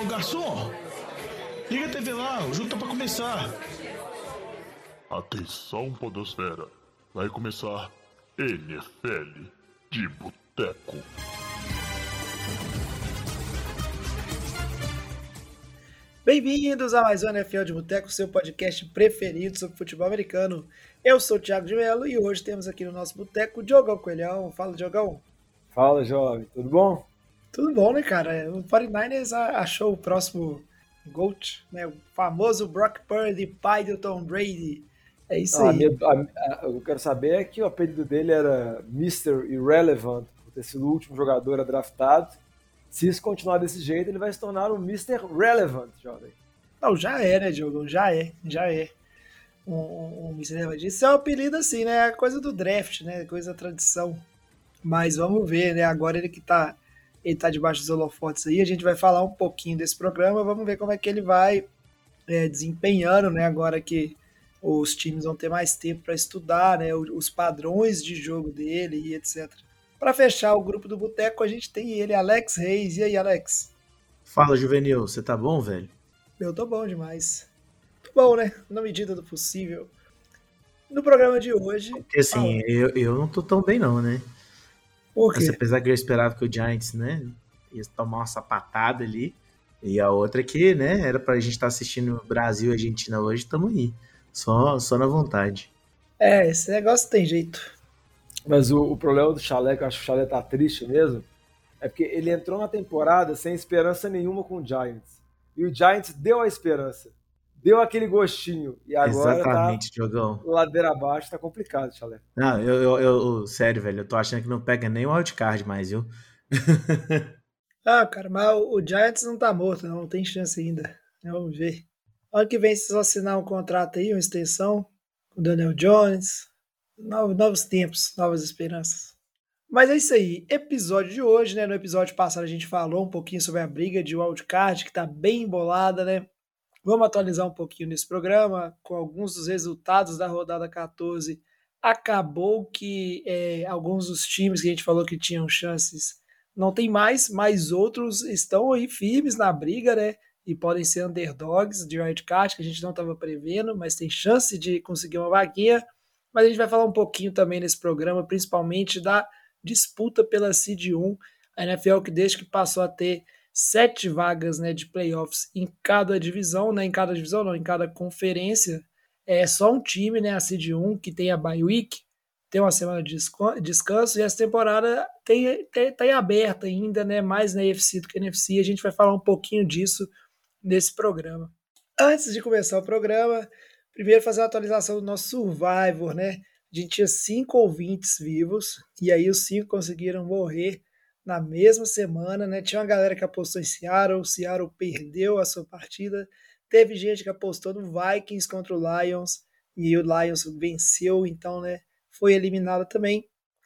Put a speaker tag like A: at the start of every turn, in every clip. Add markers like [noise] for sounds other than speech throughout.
A: Ô garçom, liga a TV lá, o jogo tá pra começar.
B: Atenção, Podosfera. Vai começar NFL de Boteco.
C: Bem-vindos a mais um NFL de Boteco, seu podcast preferido sobre futebol americano. Eu sou o Thiago de Mello e hoje temos aqui no nosso boteco o Diogão Coelhão. Fala, Diogão.
D: Fala, jovem. Tudo bom?
C: Tudo bom, né, cara? O 49ers achou o próximo GOAT, né? O famoso Brock Purdy, pai do Tom Brady. É isso
D: Ah,
C: aí.
D: minha- a- a- eu quero saber é que o apelido dele era Mr. Irrelevant, por ter sido o último jogador a draftado. Se isso continuar desse jeito, ele vai se tornar um Mr. Relevant, jovem.
C: Não, já é, né, Diogão? Já é, já é. Um, um, um miserva disso. É um apelido assim, né? É coisa do draft, né? Coisa da tradição. Mas vamos ver, né? Agora ele que tá, ele tá debaixo dos holofotes aí, a gente vai falar um pouquinho desse programa, vamos ver como é que ele vai é, desempenhando, né? Agora que os times vão ter mais tempo para estudar, né? Os padrões de jogo dele e etc. Para fechar o grupo do Boteco, a gente tem ele, Alex Reis. E aí, Alex?
E: Fala, Juvenil, você tá bom, velho?
C: Eu tô bom demais. Tô bom, né? Na medida do possível. No programa de hoje.
E: Porque assim, eu, eu não tô tão bem não, né?
C: Por
E: Mas, apesar que eu esperava que o Giants, né, ia tomar uma sapatada ali. E a outra que, né, era pra gente estar assistindo Brasil e Argentina hoje, tamo aí. Só, só na vontade.
C: É, esse negócio tem jeito.
D: Mas o, o problema do Chalé, que eu acho que o Chalé tá triste mesmo, é porque ele entrou na temporada sem esperança nenhuma com o Giants. E o Giants deu a esperança. Deu aquele gostinho. E agora
E: Exatamente, Diogão.
D: tá ladeira abaixo, tá complicado, Chalé.
E: Não, eu, eu, eu- sério, velho, eu tô achando que não pega nem o wildcard mais, viu? [laughs]
C: Ah, cara, mas o Giants não tá morto, não. Tem chance ainda. Vamos ver. Ano que vem, vocês vão assinar um contrato aí, uma extensão com o Daniel Jones. Novos, novos tempos, novas esperanças. Mas é isso aí. Episódio de hoje, né? No episódio passado a gente falou um pouquinho sobre a briga de wildcard, que tá bem embolada, né? Vamos atualizar um pouquinho nesse programa com alguns dos resultados da rodada 14. Acabou que é, alguns dos times que a gente falou que tinham chances não tem mais, mas outros estão aí firmes na briga, né? E podem ser underdogs de wildcard, que a gente não estava prevendo, mas tem chance de conseguir uma vaguinha. Mas a gente vai falar um pouquinho também nesse programa, principalmente da disputa pela Seed 1. A NFL que desde que passou a ter sete vagas né, de playoffs em cada divisão, né? Em cada divisão não, em cada conferência. É só um time, né? A Seed 1, que tem a bye week, tem uma semana de descanso e essa temporada tem, tem, tá em aberta ainda, né? Mais na EFC do que na NFC. A gente vai falar um pouquinho disso nesse programa. Antes de começar o programa, primeiro fazer uma atualização do nosso Survivor, né? A gente tinha cinco ouvintes vivos e aí os cinco conseguiram morrer na mesma semana, né? Tinha uma galera que apostou em Seattle, Seattle perdeu a sua partida. Teve gente que apostou no Vikings contra o Lions e o Lions venceu, então, né? Foi eliminado também.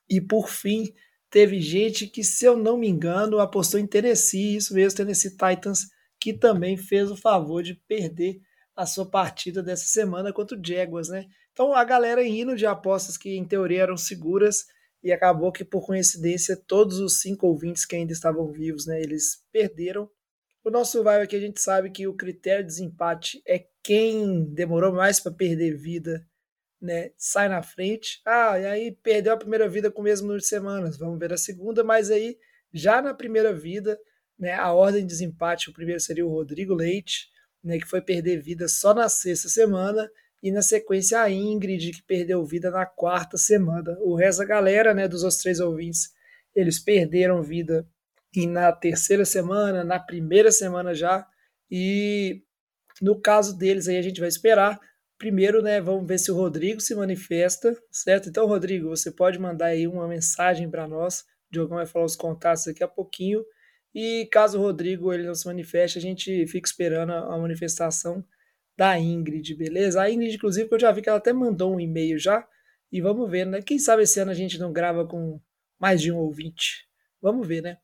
C: E por fim, teve gente que, se eu não me engano, apostou em Tennessee, isso mesmo, Tennessee Titans, que também fez o favor de perder a sua partida dessa semana contra o Jaguars, né? Então a galera indo de apostas que em teoria eram seguras e acabou que por coincidência todos os cinco ouvintes que ainda estavam vivos, né, eles perderam. O nosso survival aqui a gente sabe que o critério de desempate é quem demorou mais para perder vida, né, sai na frente. Ah, e aí perdeu a primeira vida com o mesmo número de semanas. Vamos ver a segunda, mas aí já na primeira vida, né, a ordem de desempate, o primeiro seria o Rodrigo Leite, né, que foi perder vida só na sexta semana, e na sequência a Ingrid, que perdeu vida na quarta semana. O resto da galera, né, dos outros três ouvintes, eles perderam vida e na terceira semana, na primeira semana já, e no caso deles aí a gente vai esperar. Primeiro, né, vamos ver se o Rodrigo se manifesta, certo? Então, Rodrigo, você pode mandar aí uma mensagem para nós. O Diogão vai falar os contatos daqui a pouquinho. E caso o Rodrigo ele não se manifeste, a gente fica esperando a manifestação da Ingrid, beleza? A Ingrid, inclusive, eu já vi que ela até mandou um e-mail já. E vamos ver, né? Quem sabe esse ano a gente não grava com mais de um ouvinte. Vamos ver, né?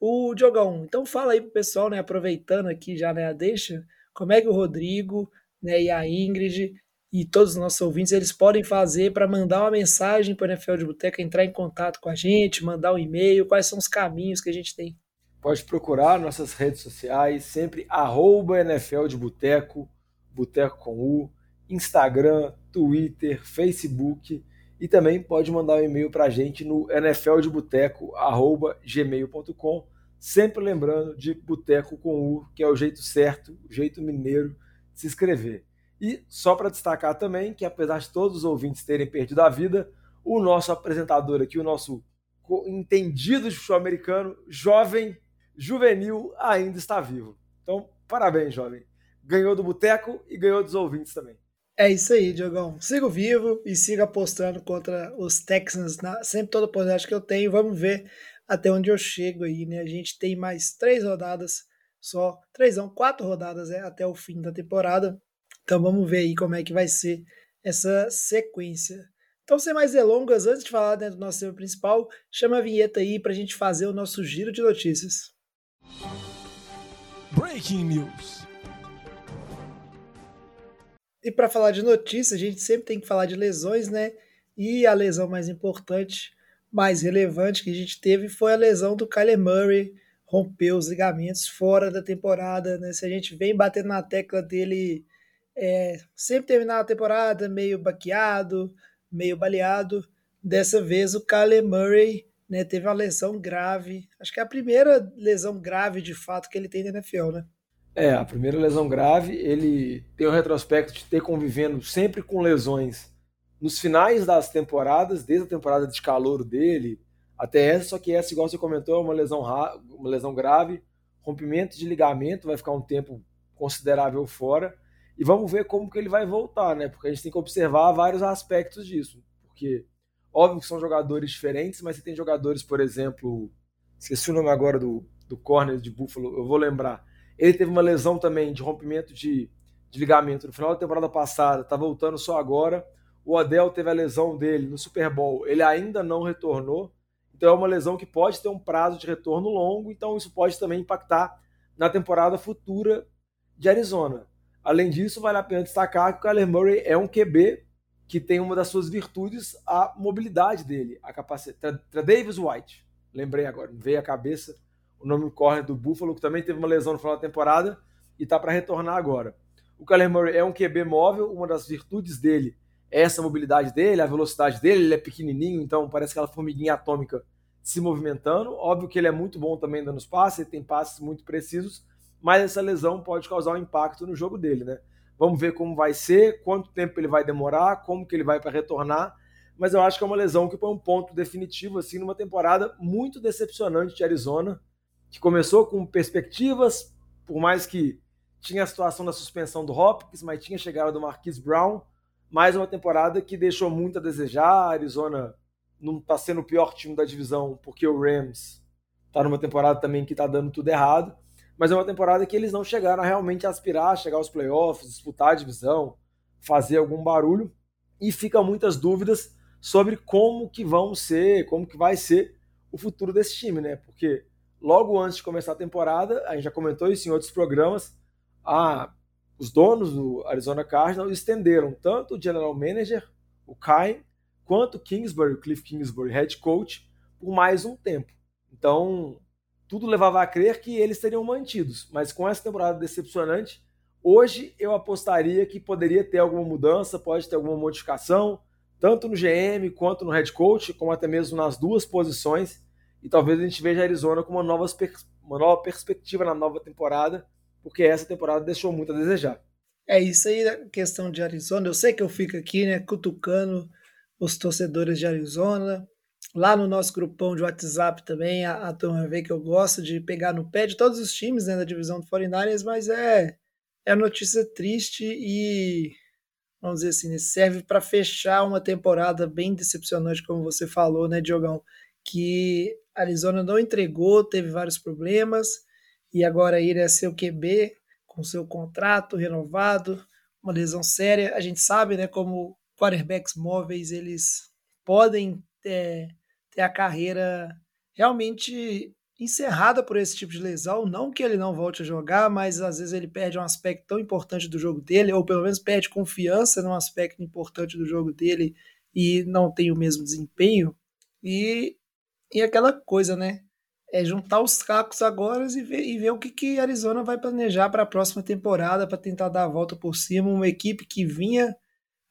C: O Diogão, então fala aí pro pessoal, né? Aproveitando aqui já, né? A deixa, como é que o Rodrigo, né? E a Ingrid e todos os nossos ouvintes, eles podem fazer para mandar uma mensagem para o NFL de Boteca, entrar em contato com a gente, mandar um e-mail, quais são os caminhos que a gente tem.
D: Pode procurar nossas redes sociais, sempre arroba NFL de Boteco, Boteco com U, Instagram, Twitter, Facebook e também pode mandar um e-mail para a gente no nfldeboteco.gmail.com sempre lembrando de Boteco com U, que é o jeito certo, o jeito mineiro de se escrever. E só para destacar também que apesar de todos os ouvintes terem perdido a vida, o nosso apresentador aqui, o nosso entendido de futebol americano, jovem juvenil ainda está vivo. Então, parabéns, jovem. Ganhou do Boteco e ganhou dos ouvintes também.
C: É isso aí, Diogão. Sigo vivo e siga apostando contra os Texans. Na, sempre toda oportunidade que eu tenho. Vamos ver até onde eu chego aí, né? A gente tem mais três rodadas só. Três não, quatro rodadas é, até o fim da temporada. Então vamos ver aí como é que vai ser essa sequência. Então, sem mais delongas, antes de falar né, do nosso tema principal, chama a vinheta aí para a gente fazer o nosso giro de notícias. Breaking News. E para falar de notícias, a gente sempre tem que falar de lesões, né? E a lesão mais importante, mais relevante que a gente teve foi a lesão do Kyler Murray, rompeu os ligamentos fora da temporada, né? Se a gente vem batendo na tecla dele, é, sempre terminar a temporada meio baqueado, meio baleado, dessa vez o Kyler Murray né, teve uma lesão grave. Acho que é a primeira lesão grave de fato que ele tem na NFL, né?
D: É, a primeira lesão grave. Ele tem o retrospecto de ter convivendo sempre com lesões nos finais das temporadas, desde a temporada de calor dele até essa, só que essa, igual você comentou, é uma lesão, uma lesão grave, rompimento de ligamento, vai ficar um tempo considerável fora. E vamos ver como que ele vai voltar, né? Porque a gente tem que observar vários aspectos disso. Porque Óbvio que são jogadores diferentes, mas você tem jogadores, por exemplo, esqueci o nome agora do, do corner de Buffalo, eu vou lembrar. Ele teve uma lesão também de rompimento de, de ligamento no final da temporada passada, tá voltando só agora. O Odell teve a lesão dele no Super Bowl, ele ainda não retornou. Então é uma lesão que pode ter um prazo de retorno longo, então isso pode também impactar na temporada futura de Arizona. Além disso, vale a pena destacar que o Kyler Murray é um QB que tem uma das suas virtudes a mobilidade dele, a capacidade. Davis White, lembrei agora, veio à cabeça o nome corner do Buffalo, que também teve uma lesão no final da temporada e está para retornar agora. O Kyler Murray é um QB móvel, uma das virtudes dele é essa mobilidade dele, a velocidade dele, ele é pequenininho, então parece aquela formiguinha atômica se movimentando. Óbvio que ele é muito bom também dando os passes, ele tem passes muito precisos, mas essa lesão pode causar um impacto no jogo dele, né? Vamos ver como vai ser, quanto tempo ele vai demorar, como que ele vai para retornar. Mas eu acho que é uma lesão que põe um ponto definitivo assim numa temporada muito decepcionante de Arizona, que começou com perspectivas, por mais que tinha a situação da suspensão do Hopkins, mas tinha chegado do Marquise Brown, mais uma temporada que deixou muito a desejar. A Arizona não está sendo o pior time da divisão, porque o Rams está numa temporada também que está dando tudo errado mas é uma temporada que eles não chegaram a realmente aspirar, chegar aos playoffs, disputar a divisão, fazer algum barulho, e fica muitas dúvidas sobre como que vão ser, como que vai ser o futuro desse time, né? Porque logo antes de começar a temporada, a gente já comentou isso em outros programas, a, os donos do Arizona Cardinals estenderam tanto o general manager, o Kyle, quanto o Kingsbury, o Cliff Kingsbury, head coach, por mais um tempo. Então, tudo levava a crer que eles seriam mantidos. Mas com essa temporada decepcionante, hoje eu apostaria que poderia ter alguma mudança, pode ter alguma modificação, tanto no GM quanto no head coach, como até mesmo nas duas posições. E talvez a gente veja a Arizona com uma nova, uma nova perspectiva na nova temporada, porque essa temporada deixou muito a desejar.
C: É isso aí, a questão de Arizona. Eu sei que eu fico aqui, né, cutucando os torcedores de Arizona, Lá no nosso grupão de WhatsApp também, a, a turma vê que eu gosto de pegar no pé de todos os times né, da divisão do 49ers, mas é, é notícia triste e, vamos dizer assim, né, serve para fechar uma temporada bem decepcionante, como você falou, né, Diogão? Que Arizona não entregou, teve vários problemas, e agora ir é seu QB com seu contrato renovado, uma lesão séria. A gente sabe, né, como quarterbacks móveis eles podem é, ter a carreira realmente encerrada por esse tipo de lesão. Não que ele não volte a jogar, mas às vezes ele perde um aspecto tão importante do jogo dele, ou pelo menos perde confiança num aspecto importante do jogo dele e não tem o mesmo desempenho. E, e aquela coisa, né? é juntar os cacos agora e ver, e ver o que, que Arizona vai planejar para a próxima temporada para tentar dar a volta por cima. Uma equipe que vinha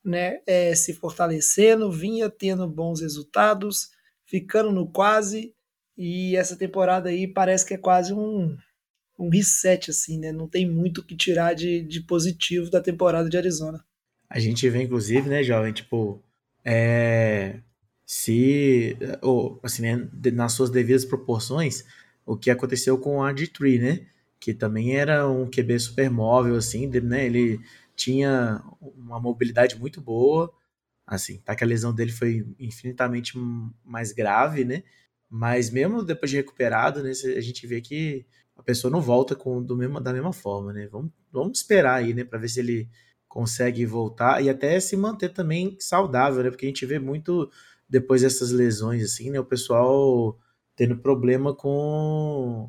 C: né, é, se fortalecendo, vinha tendo bons resultados, ficando no quase. E essa temporada aí parece que é quase um, um reset, assim, né? Não tem muito o que tirar de, de positivo da temporada de Arizona.
E: A gente vê, inclusive, né, jovem, tipo, é, se, ou, assim, né, nas suas devidas proporções, o que aconteceu com o RG3, né? Que também era um QB super móvel, assim, né? Ele tinha uma mobilidade muito boa, assim, tá que a lesão dele foi infinitamente mais grave, né? Mas mesmo depois de recuperado, né, a gente vê que a pessoa não volta com do mesmo, da mesma forma, né? Vamos, vamos esperar aí, né, para ver se ele consegue voltar e até se manter também saudável, né? Porque a gente vê muito depois dessas lesões assim, né, o pessoal tendo problema com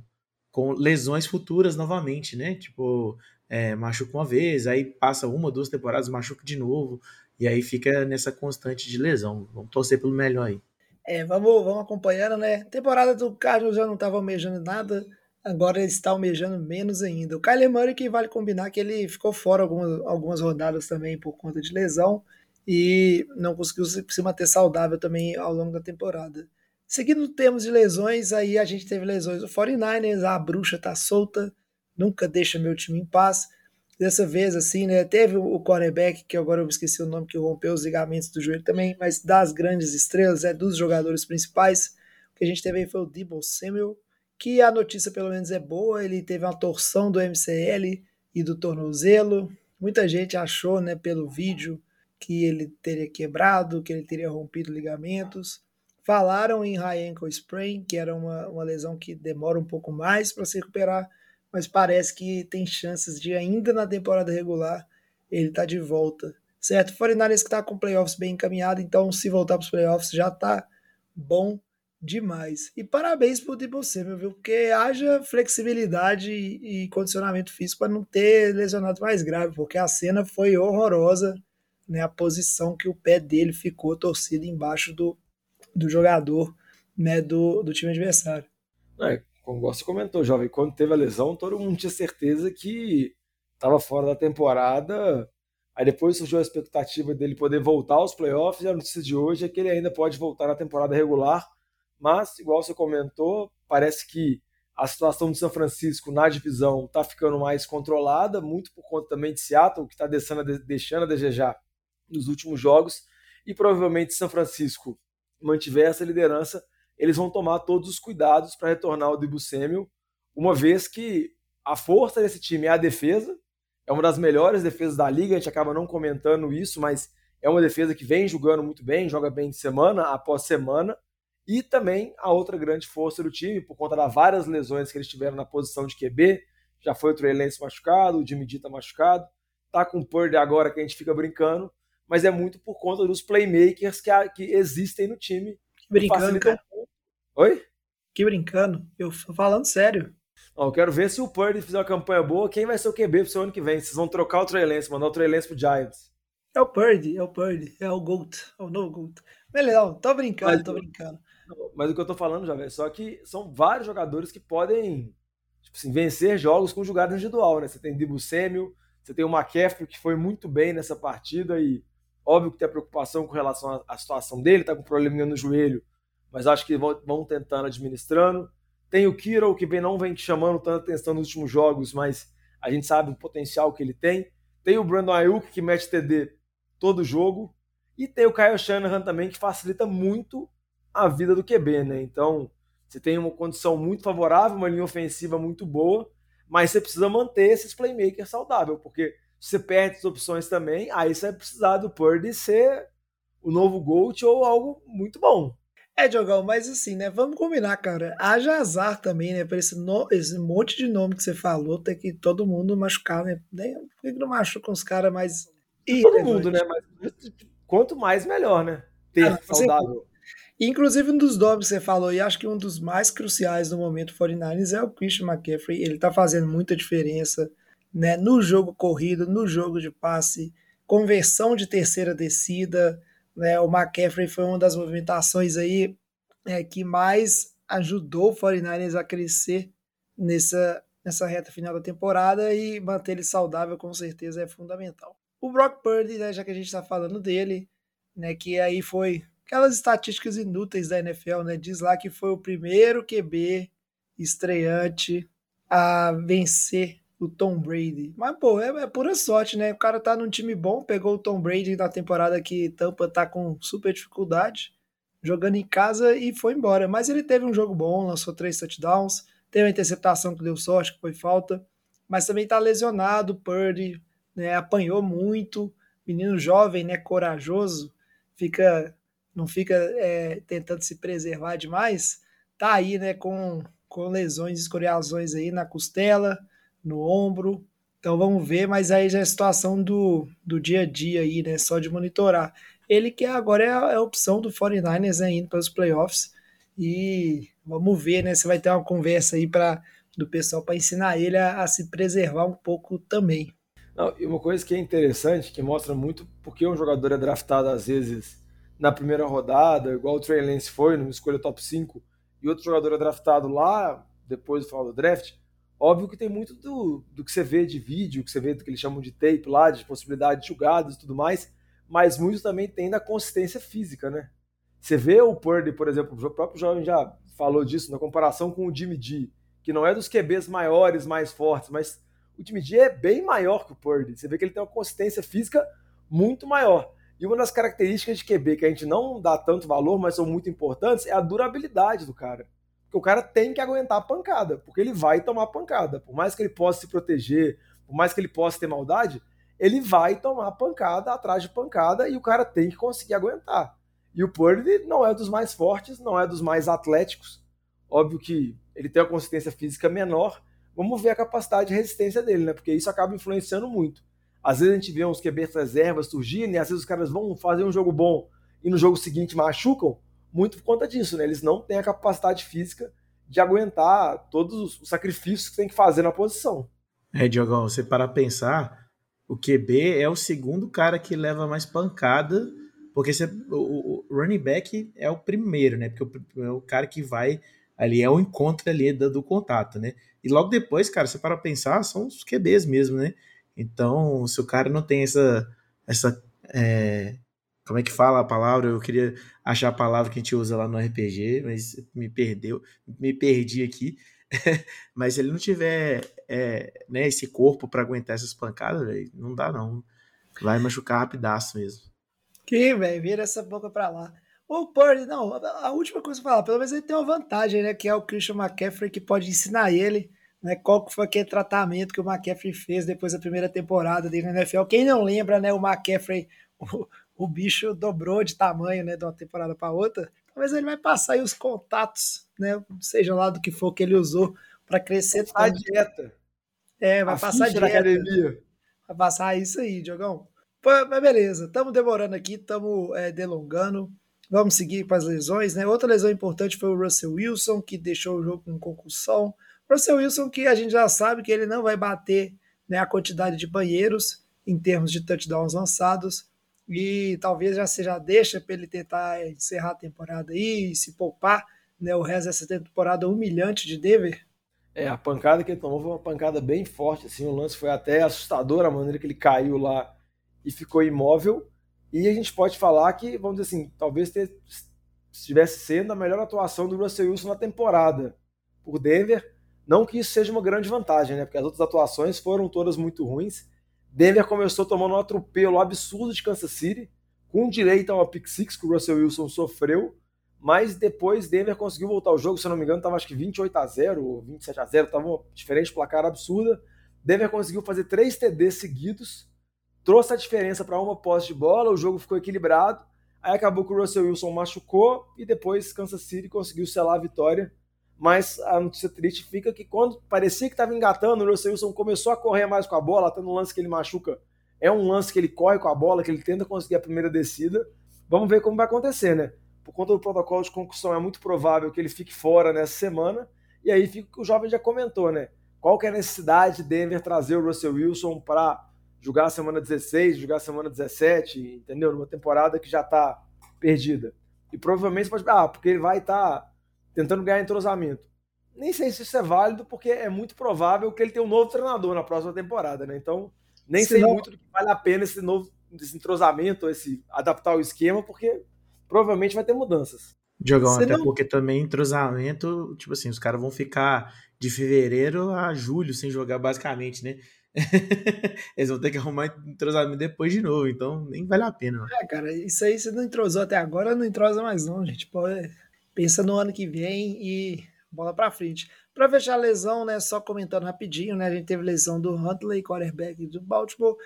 E: com lesões futuras novamente, né? Tipo, é, machuca uma vez, aí passa uma, duas temporadas, machuca de novo, e aí fica nessa constante de lesão. Vamos torcer pelo melhor aí.
C: É, vamos, vamos acompanhando, né? temporada do Carlos já não estava almejando nada, agora ele está almejando menos ainda. O Kyler Murray, que vale combinar que ele ficou fora algumas, algumas rodadas também por conta de lesão e não conseguiu se, manter saudável também ao longo da temporada. Seguindo termos de lesões, aí a gente teve lesões do 49ers, a bruxa tá solta, nunca deixa meu time em paz. Dessa vez, assim, né? Teve o cornerback, que agora eu esqueci o nome, que rompeu os ligamentos do joelho também, mas das grandes estrelas, é dos jogadores principais. O que a gente teve aí foi o Debo Samuel, que a notícia pelo menos é boa, ele teve uma torção do MCL e do tornozelo. Muita gente achou, né, pelo vídeo, que ele teria quebrado, que ele teria rompido ligamentos. Falaram em high ankle sprain, que era uma, uma lesão que demora um pouco mais para se recuperar, mas parece que tem chances de ainda na temporada regular ele tá de volta. Certo? O 49 que tá com playoffs bem encaminhado, então se voltar para os playoffs já tá bom demais. E parabéns por Debo Samuel, viu? Porque haja flexibilidade e condicionamento físico para não ter lesionado mais grave, porque a cena foi horrorosa, né? A posição que o pé dele ficou torcido embaixo do, do jogador, né? Do, do time adversário.
D: É, como você comentou, jovem, quando teve a lesão, todo mundo tinha certeza que estava fora da temporada. Aí depois surgiu a expectativa dele poder voltar aos playoffs, e a notícia de hoje é que ele ainda pode voltar na temporada regular. Mas, igual você comentou, parece que a situação de São Francisco na divisão está ficando mais controlada, muito por conta também de Seattle, que está deixando a desejar nos últimos jogos, e provavelmente São Francisco mantiver essa liderança, eles vão tomar todos os cuidados para retornar o Debo Samuel, uma vez que a força desse time é a defesa, é uma das melhores defesas da liga, a gente acaba não comentando isso, mas é uma defesa que vem jogando muito bem, joga bem de semana após semana, e também a outra grande força do time, por conta das várias lesões que eles tiveram na posição de QB, já foi o Trey Lance machucado, o Jimmy Dita machucado, tá com o Purdy agora que a gente fica brincando, mas é muito por conta dos playmakers que, que existem no time.
C: Brincando, cara.
D: Oi?
C: Que brincando. Eu tô falando sério.
D: Não, eu quero ver se o Purdy fizer uma campanha boa, quem vai ser o QB pro seu ano que vem? Vocês vão trocar o Trey Lance, mandar o Trey Lance pro Giants.
C: É o Purdy, é o Purdy, é o Gold, é o novo Gold. Beleza, não, tô brincando, mas, tô brincando.
D: Mas o que eu tô falando, já, velho, só que são vários jogadores que podem tipo assim, vencer jogos com jogada individual, né? Você tem Debo Samuel, você tem o McCaffrey, que foi muito bem nessa partida e óbvio que tem a preocupação com relação à situação dele, tá com um probleminha no joelho, mas acho que vão, tentando administrando. Tem o Kiro, que vem, não vem chamando tanta atenção nos últimos jogos, mas a gente sabe o potencial que ele tem. Tem o Brandon Ayuk, que mete TD todo jogo. E tem o Kyle Shanahan também, que facilita muito a vida do QB, né? Então, você tem uma condição muito favorável, uma linha ofensiva muito boa, mas você precisa manter esses playmakers saudáveis, porque você perde as opções também, aí você vai precisar do Purdy ser o novo GOAT ou algo muito bom.
C: É, Diogão, mas assim, né? Vamos combinar, cara. Haja azar também, né? Pra esse, no, esse monte de nome que você falou, tem que todo mundo machucar, né? Por que não machuca os caras mais.
D: Todo mundo, né? Mas quanto mais, melhor, né? Ter ah, saudável.
C: Inclusive, um dos nomes que você falou, e acho que um dos mais cruciais no momento 49ers é o Christian McCaffrey. Ele tá fazendo muita diferença, né? No jogo corrido, no jogo de passe, conversão de terceira descida né? O McCaffrey foi uma das movimentações aí é, que mais ajudou o 49ers a crescer nessa, nessa reta final da temporada e manter ele saudável com certeza é fundamental. O Brock Purdy, né, já que a gente está falando dele, né, que aí foi aquelas estatísticas inúteis da NFL, né, diz lá que foi o primeiro QB estreante a vencer o Tom Brady. Mas, pô, é, é, pura sorte, né? O cara tá num time bom, pegou o Tom Brady na temporada que Tampa tá com super dificuldade, jogando em casa e foi embora. Mas ele teve um jogo bom, lançou três touchdowns, teve uma interceptação que deu sorte, que foi falta, mas também tá lesionado, Purdy, né? Apanhou muito, menino jovem, né? Corajoso, fica não fica é, tentando se preservar demais, tá aí, né, com, com lesões, escoriações aí na costela, no ombro. Então vamos ver, mas aí já é a situação do, do dia a dia aí, né? Só de monitorar. Ele que agora é a, é a opção do 49ers né, indo para os playoffs. E vamos ver, né? Se vai ter uma conversa aí para do pessoal para ensinar ele a, a, se preservar um pouco também.
D: Não, e uma coisa que é interessante, que mostra muito porque um jogador é draftado às vezes na primeira rodada, igual o Trey Lance foi, numa escolha top 5, e outro jogador é draftado lá, depois do final do draft, Óbvio que tem muito do, do que você vê de vídeo, que você vê do que eles chamam de tape lá, de possibilidade de jogadas e tudo mais, mas muito também tem da consistência física, né? Você vê o Purdy, por exemplo, o próprio jovem já falou disso, na comparação com o Jimmy G, que não é dos QBs maiores, mais fortes, mas o Jimmy G é bem maior que o Purdy. Você vê que ele tem uma consistência física muito maior. E uma das características de QB que a gente não dá tanto valor, mas são muito importantes, é a durabilidade do cara que o cara tem que aguentar a pancada, porque ele vai tomar pancada. Por mais que ele possa se proteger, por mais que ele possa ter maldade, ele vai tomar pancada atrás de pancada e o cara tem que conseguir aguentar. E o Purdy não é dos mais fortes, não é dos mais atléticos. Óbvio que ele tem uma consistência física menor. Vamos ver a capacidade de resistência dele, né? Porque isso acaba influenciando muito. Às vezes a gente vê uns QB reservas surgindo e às vezes os caras vão fazer um jogo bom e no jogo seguinte machucam muito por conta disso, né? Eles não têm a capacidade física de aguentar todos os sacrifícios que tem que fazer na posição.
E: É, Diogão, você para pensar, o QB é o segundo cara que leva mais pancada, porque você, o, o running back é o primeiro, né? Porque é o cara que vai ali, é o encontro ali do, do contato, né? E logo depois, cara, você para pensar, são os QBs mesmo, né? Então, se o cara não tem essa, essa é, como é que fala a palavra? Eu queria achar a palavra que a gente usa lá no RPG, mas me perdeu, me perdi aqui. [laughs] mas se ele não tiver é, né, esse corpo para aguentar essas pancadas, véio, não dá não. Vai machucar rapidaço mesmo.
C: Que, velho, vira essa boca pra lá. O Purdy, não, a última coisa que falar, pelo menos ele tem uma vantagem, né? Que é o Christian McCaffrey que pode ensinar ele, né? Qual que foi aquele tratamento que o McCaffrey fez depois da primeira temporada dele na NFL. Quem não lembra, né? O McCaffrey, o, o bicho dobrou de tamanho, né, de uma temporada para outra, talvez ele vai passar aí os contatos, né, seja lá do que for que ele usou para crescer
D: A dieta.
C: É, vai a passar dieta. academia. Vai passar isso aí, Diogão. Mas beleza, estamos demorando aqui, estamos é, delongando. Vamos seguir para as lesões, né? Outra lesão importante foi o Russell Wilson, que deixou o jogo com concussão. Russell Wilson, que a gente já sabe que ele não vai bater né, a quantidade de banheiros em termos de touchdowns lançados, e talvez já seja deixa para ele tentar encerrar a temporada aí e se poupar né, o resto dessa temporada humilhante de Denver.
D: É, a pancada que ele tomou foi uma pancada bem forte, assim, o lance foi até assustador a maneira que ele caiu lá e ficou imóvel. E a gente pode falar que, vamos dizer assim, talvez estivesse sendo a melhor atuação do Russell Wilson na temporada por Denver. Não que isso seja uma grande vantagem, né? Porque as outras atuações foram todas muito ruins. Denver começou tomando um atropelo absurdo de Kansas City, com direito a uma pick six que o Russell Wilson sofreu, mas depois Denver conseguiu voltar ao jogo, se eu não me engano, estava acho que 28 a 0 ou 27 a 0, estava uma diferente placar absurda. Denver conseguiu fazer três TDs seguidos, trouxe a diferença para uma posse de bola, o jogo ficou equilibrado. Aí acabou que o Russell Wilson machucou e depois Kansas City conseguiu selar a vitória mas a notícia triste fica que quando parecia que estava engatando, o Russell Wilson começou a correr mais com a bola, até no lance que ele machuca. É um lance que ele corre com a bola, que ele tenta conseguir a primeira descida. Vamos ver como vai acontecer, né? Por conta do protocolo de concussão, é muito provável que ele fique fora nessa semana. E aí fica o que o jovem já comentou, né? Qual que é a necessidade de Denver trazer o Russell Wilson para jogar a semana 16, jogar a semana 17, entendeu? Numa temporada que já está perdida. E provavelmente pode. Ah, porque ele vai estar. Tá tentando ganhar entrosamento. Nem sei se isso é válido, porque é muito provável que ele tenha um novo treinador na próxima temporada, né? Então, nem sei muito do que vale a pena esse novo esse entrosamento, esse adaptar o esquema, porque provavelmente vai ter mudanças.
E: Diogão, até não... porque também entrosamento, tipo assim, os caras vão ficar de fevereiro a julho sem jogar basicamente, né? [laughs] Eles vão ter que arrumar entrosamento depois de novo, então nem vale a pena.
C: É, cara, isso aí você não entrosou até agora, não entrosa mais não, gente. Pô, é, pensa no ano que vem e bola para frente. Para fechar a lesão, né, só comentando rapidinho, né, a gente teve lesão do Huntley, quarterback do Baltimore,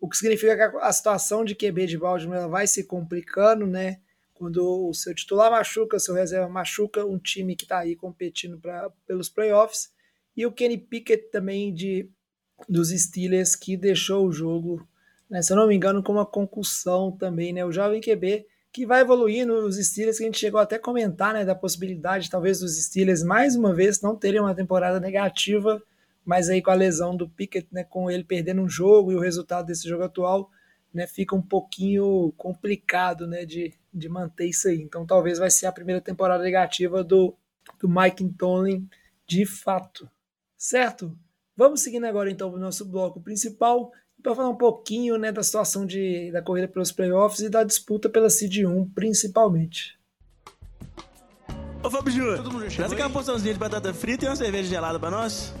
C: o que significa que a situação de QB de Baltimore vai se complicando, né, quando o seu titular machuca, o seu reserva machuca, um time que está aí competindo pra, pelos playoffs, e o Kenny Pickett também de dos Steelers que deixou o jogo, né, se eu não me engano, com uma concussão também, né, o jovem QB que vai evoluindo os Steelers, que a gente chegou até a comentar, né, da possibilidade talvez dos Steelers mais uma vez não terem uma temporada negativa, mas aí com a lesão do Pickett, né, com ele perdendo um jogo e o resultado desse jogo atual, né, fica um pouquinho complicado, né, de, de manter isso aí. Então talvez vai ser a primeira temporada negativa do, do Mike Tomlin de fato, certo? Vamos seguindo agora então para o nosso bloco principal, para falar um pouquinho né, da situação de, da corrida pelos playoffs e da disputa pela Seed 1, principalmente.
F: Ô Fábio Júnior, traz aquela porçãozinha de batata frita e uma cerveja gelada para nós.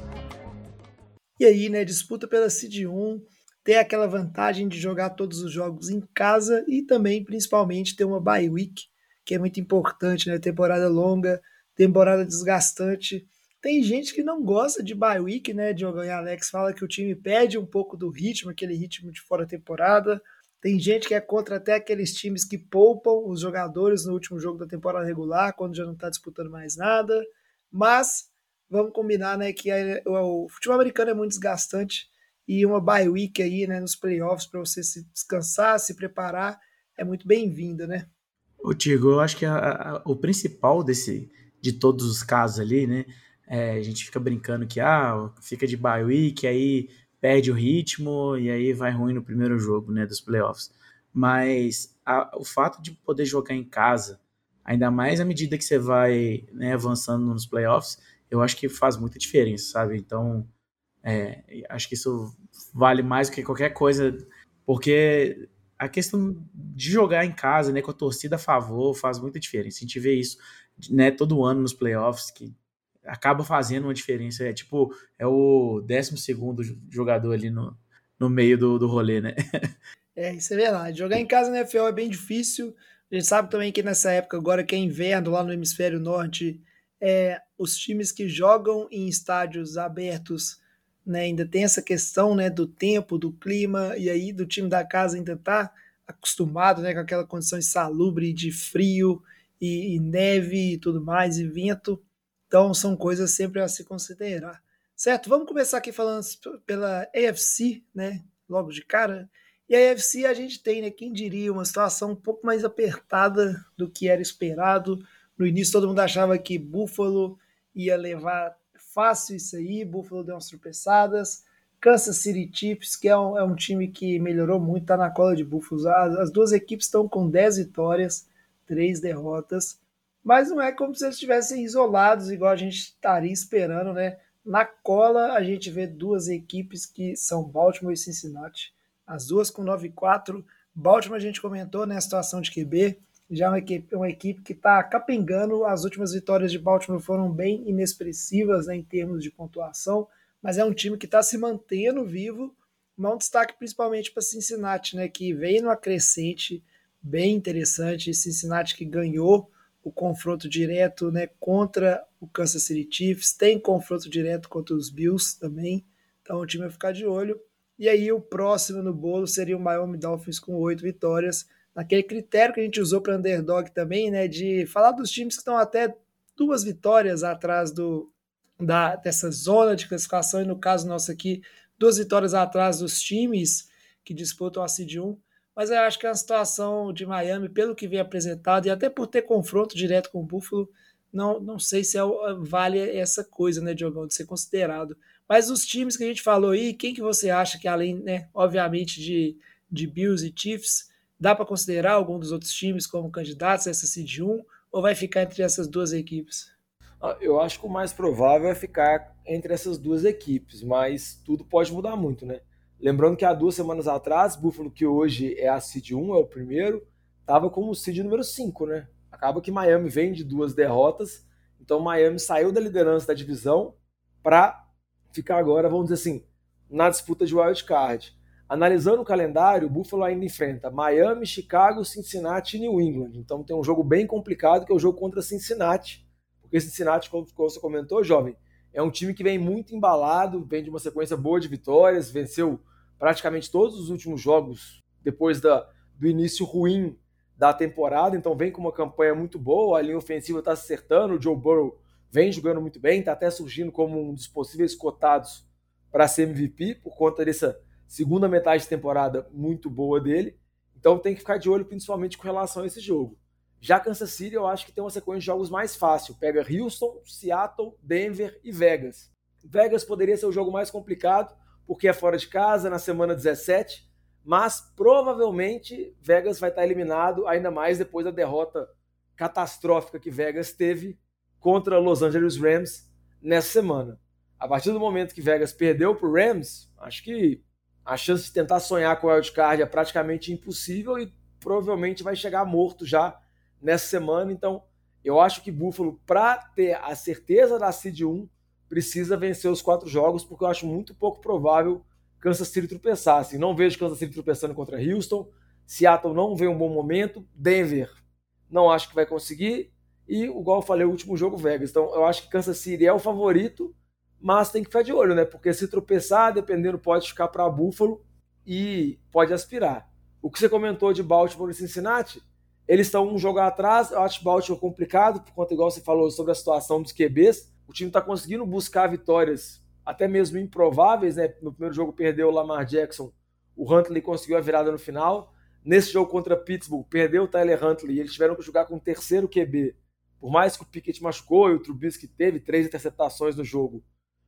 C: E aí, né, disputa pela Seed 1, ter aquela vantagem de jogar todos os jogos em casa e também, principalmente, ter uma bye week, que é muito importante, né, temporada longa, temporada desgastante, tem gente que não gosta de bye week, né? Diogo e Alex fala que o time perde um pouco do ritmo, aquele ritmo de fora temporada. Tem gente que é contra até aqueles times que poupam os jogadores no último jogo da temporada regular, quando já não está disputando mais nada. Mas vamos combinar, né, que o futebol americano é muito desgastante e uma bye week aí, né, nos playoffs para você se descansar, se preparar, é muito bem-vinda, né?
E: Ô Tigo, eu acho que a, a, o principal desse de todos os casos ali, né, é, a gente fica brincando que ah, fica de bye week, aí perde o ritmo e aí vai ruim no primeiro jogo né, dos playoffs. Mas a, o fato de poder jogar em casa, ainda mais à medida que você vai né, avançando nos playoffs, eu acho que faz muita diferença, sabe? Então, é, acho que isso vale mais do que qualquer coisa, porque a questão de jogar em casa, né, com a torcida a favor, faz muita diferença. A gente vê isso, né, todo ano nos playoffs, que acaba fazendo uma diferença. É tipo, é o 12 jogador ali no, no meio do, do rolê, né?
C: É, isso é verdade. Jogar em casa na NFL é bem difícil. A gente sabe também que nessa época, agora que é inverno lá no hemisfério norte, é, os times que jogam em estádios abertos né, ainda tem essa questão né, do tempo, do clima, e aí do time da casa ainda tá acostumado né, com aquela condição insalubre de frio e, e neve e tudo mais, e vento. Então são coisas sempre a se considerar. Certo? Vamos começar aqui falando pela AFC, né? Logo de cara. E a AFC a gente tem, né? Quem diria, uma situação um pouco mais apertada do que era esperado. No início todo mundo achava que Buffalo ia levar fácil isso aí. Buffalo deu umas tropeçadas. Kansas City Chiefs, que é um, é um time que melhorou muito, tá na cola de Buffalo. As, as duas equipes estão com 10 vitórias, 3 derrotas mas não é como se eles estivessem isolados, igual a gente estaria esperando, né? Na cola, a gente vê duas equipes que são Baltimore e Cincinnati, as duas com 9-4. Baltimore, a gente comentou, né? A situação de QB, já é uma equipe, uma equipe que está capengando. As últimas vitórias de Baltimore foram bem inexpressivas né, em termos de pontuação, mas é um time que está se mantendo vivo. Mas um destaque principalmente para Cincinnati, né? Que vem numa crescente bem interessante. Cincinnati que ganhou o confronto direto né, contra o Kansas City Chiefs, tem confronto direto contra os Bills também, então o time vai ficar de olho. E aí o próximo no bolo seria o Miami Dolphins com oito vitórias, naquele critério que a gente usou para underdog também, né, de falar dos times que estão até duas vitórias atrás do, da, dessa zona de classificação, e no caso nosso aqui, duas vitórias atrás dos times que disputam a Seed 1 mas eu acho que a situação de Miami, pelo que vem apresentado, e até por ter confronto direto com o Buffalo, não, não sei se é, vale essa coisa, né, Diogão, de ser considerado. Mas os times que a gente falou aí, quem que você acha que além, né, obviamente, de, de Bills e Chiefs, dá para considerar algum dos outros times como candidatos a essa Seed 1, ou vai ficar entre essas duas equipes?
D: Ah, Eu acho que o mais provável é ficar entre essas duas equipes, mas tudo pode mudar muito, né? Lembrando que há duas semanas atrás, Buffalo, que hoje é a seed 1, é o primeiro, estava como seed número 5, né? Acaba que Miami vem de duas derrotas, então Miami saiu da liderança da divisão para ficar agora, vamos dizer assim, na disputa de wild card. Analisando o calendário, o Buffalo ainda enfrenta Miami, Chicago, Cincinnati e New England. Então tem um jogo bem complicado que é o jogo contra Cincinnati. Porque Cincinnati, como você comentou, jovem, é um time que vem muito embalado, vem de uma sequência boa de vitórias, venceu praticamente todos os últimos jogos depois da, do início ruim da temporada, então vem com uma campanha muito boa, a linha ofensiva está acertando, o Joe Burrow vem jogando muito bem, está até surgindo como um dos possíveis cotados para ser MVP por conta dessa segunda metade de temporada muito boa dele. Então tem que ficar de olho principalmente com relação a esse jogo. Já Kansas City eu acho que tem uma sequência de jogos mais fácil. Pega Houston, Seattle, Denver e Vegas. Vegas poderia ser o jogo mais complicado porque é fora de casa na semana 17, mas provavelmente Vegas vai estar eliminado ainda mais depois da derrota catastrófica que Vegas teve contra Los Angeles Rams nessa semana. A partir do momento que Vegas perdeu para o Rams, acho que a chance de tentar sonhar com o wildcard é praticamente impossível e provavelmente vai chegar morto já nessa semana. Então, eu acho que Buffalo, para ter a certeza da seed 1, precisa vencer os quatro jogos, porque eu acho muito pouco provável Kansas City tropeçar. Assim, não vejo Kansas City tropeçando contra Houston. Seattle não vê um bom momento. Denver não acho que vai conseguir. E, igual eu falei, o último jogo Vegas. Então, eu acho que Kansas City é o favorito, mas tem que ficar de olho, né? Porque se tropeçar, dependendo, pode ficar para Buffalo e pode aspirar. O que você comentou de Baltimore e Cincinnati, eles estão um jogo atrás. Eu acho Baltimore complicado, por conta, igual você falou, sobre a situação dos QBs. O time está conseguindo buscar vitórias, até mesmo improváveis, né? No primeiro jogo perdeu o Lamar Jackson, o Huntley conseguiu a virada no final. Nesse jogo contra Pittsburgh, perdeu o Tyler Huntley e eles tiveram que jogar com o terceiro QB. Por mais que o Pickett machucou e o Trubisky teve três interceptações no jogo,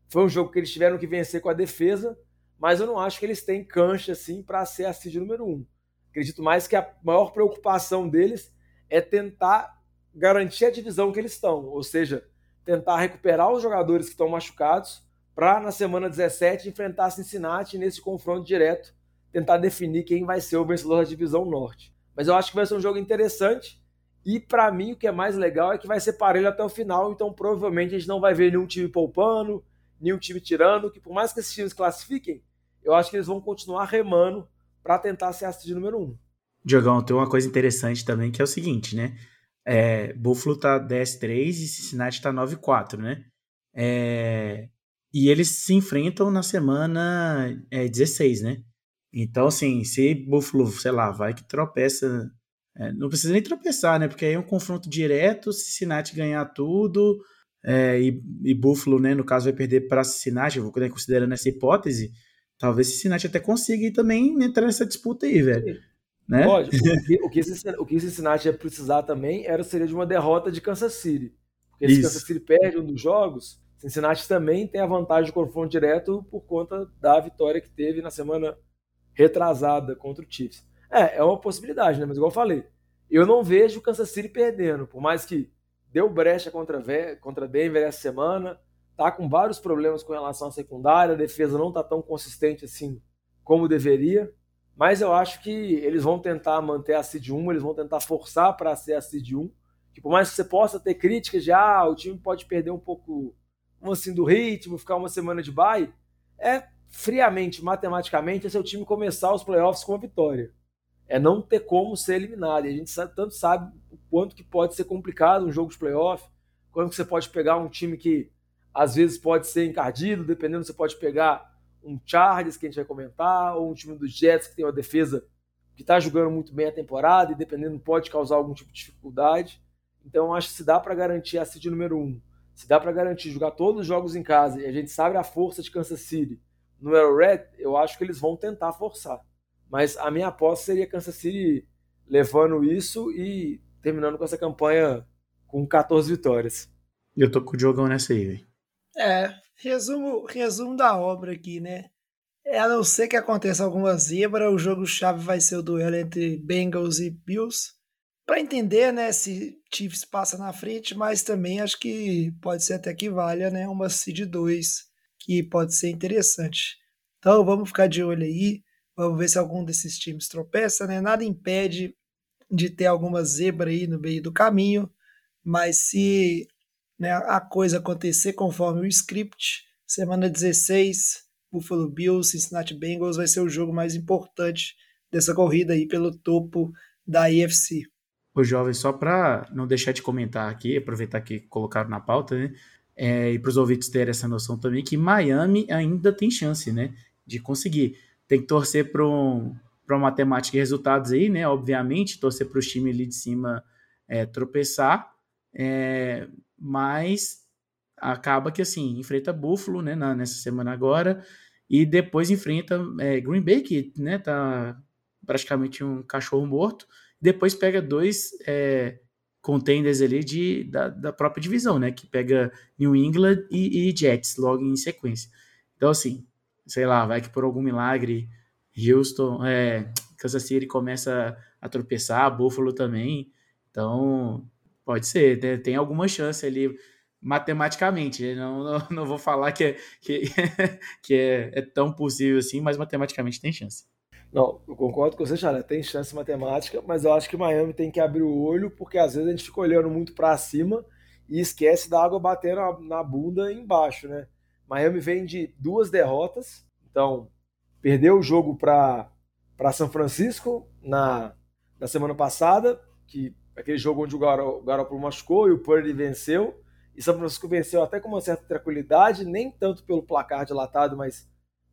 D: foi um jogo que eles tiveram que vencer com a defesa, mas eu não acho que eles têm cancha assim para ser a seed número um. Acredito mais que a maior preocupação deles é tentar garantir a divisão que eles estão, ou seja, tentar recuperar os jogadores que estão machucados para na semana 17 enfrentar Cincinnati nesse confronto direto, tentar definir quem vai ser o vencedor da divisão norte. Mas eu acho que vai ser um jogo interessante e para mim o que é mais legal é que vai ser parelho até o final, então provavelmente a gente não vai ver nenhum time poupando, nenhum time tirando, que por mais que esses times classifiquem, eu acho que eles vão continuar remando para tentar ser a seed número um.
E: Diogão, tem uma coisa interessante também que é o seguinte, né? É, Buffalo tá 10-3 e Cincinnati tá 9-4, né? É, e eles se enfrentam na semana é, 16, né? Então, assim, se Buffalo, sei lá, vai que tropeça. é, não precisa nem tropeçar, né? Porque aí é um confronto direto, Cincinnati ganhar tudo, é, e, e Buffalo, né, no caso, vai perder para Cincinnati, né, considerando essa hipótese, talvez Cincinnati até consiga e também entrar nessa disputa aí, velho. Né?
D: Lógico, [laughs] o que, o que Cincinnati- o que Cincinnati ia precisar também era seria de uma derrota de Kansas City. Porque se
E: Isso.
D: Kansas City perde um dos jogos, Cincinnati também tem a vantagem de confronto direto por conta da vitória que teve na semana retrasada contra o Chiefs. É, é uma possibilidade, né? Mas igual eu falei, eu não vejo o Kansas City perdendo, por mais que deu brecha contra, contra Denver essa semana, tá com vários problemas com relação à secundária, a defesa não tá tão consistente assim como deveria. Mas eu acho que eles vão tentar manter a seed 1, eles vão tentar forçar para ser a seed 1. Que por mais que você possa ter críticas de ah, o time pode perder um pouco assim, do ritmo, ficar uma semana de bye, é friamente, matematicamente, é seu time começar os playoffs com uma vitória. É não ter como ser eliminado. E a gente sabe, tanto sabe o quanto que pode ser complicado um jogo de playoff, quanto que você pode pegar um time que às vezes pode ser encardido, dependendo, você pode pegar um Chargers, que a gente vai comentar, ou um time dos Jets, que tem uma defesa que está jogando muito bem a temporada, e dependendo, pode causar algum tipo de dificuldade. Então, acho que se dá para garantir a seed número um, se dá para garantir jogar todos os jogos em casa, e a gente sabe a força de Kansas City no Arrowhead, eu acho que eles vão tentar forçar. Mas a minha aposta seria Kansas City levando isso e terminando com essa campanha com 14 vitórias.
E: Eu tô com o Diogão nessa aí, velho.
C: É, resumo, resumo da obra aqui, né? É, a não ser que aconteça alguma zebra, o jogo-chave vai ser o duelo entre Bengals e Bills. para entender, né, se Chiefs passa na frente, mas também acho que pode ser até que valha, né, uma seed 2, que pode ser interessante. Então vamos ficar de olho aí, vamos ver se algum desses times tropeça, né? Nada impede de ter alguma zebra aí no meio do caminho, mas se né, a coisa acontecer conforme o script, semana 16, Buffalo Bills, Cincinnati Bengals vai ser o jogo mais importante dessa corrida aí pelo topo da AFC.
E: Ô, jovem, só para não deixar de comentar aqui, aproveitar que colocaram na pauta, né? É, e para os ouvintes terem essa noção também que Miami ainda tem chance, né? De conseguir. Tem que torcer para um, uma matemática de resultados aí, né? Obviamente, torcer para os times ali de cima é, tropeçar, é, mas acaba que assim enfrenta Buffalo, né? Na, nessa semana agora e depois enfrenta é, Green Bay que, né? Tá praticamente um cachorro morto. Depois pega dois é, contenders ali de, da, da, própria divisão, né? Que pega New England e, e Jets logo em sequência. Então assim, sei lá, vai que por algum milagre Houston, é, Kansas City começa a tropeçar, Buffalo também. Então, pode ser, né? tem alguma chance ali matematicamente. Não, não, não vou falar que, é, que, [laughs] que é, é, tão possível assim, mas matematicamente tem chance.
D: Não, eu concordo com você, Charles, tem chance matemática, mas eu acho que Miami tem que abrir o olho, porque às vezes a gente fica olhando muito para cima e esquece da água batendo na, na bunda embaixo, né? Miami vem de duas derrotas, então perdeu o jogo para São Francisco na, na semana passada, que aquele jogo onde o Garoppolo machucou e o Purdy venceu. E São Francisco venceu até com uma certa tranquilidade, nem tanto pelo placar dilatado, mas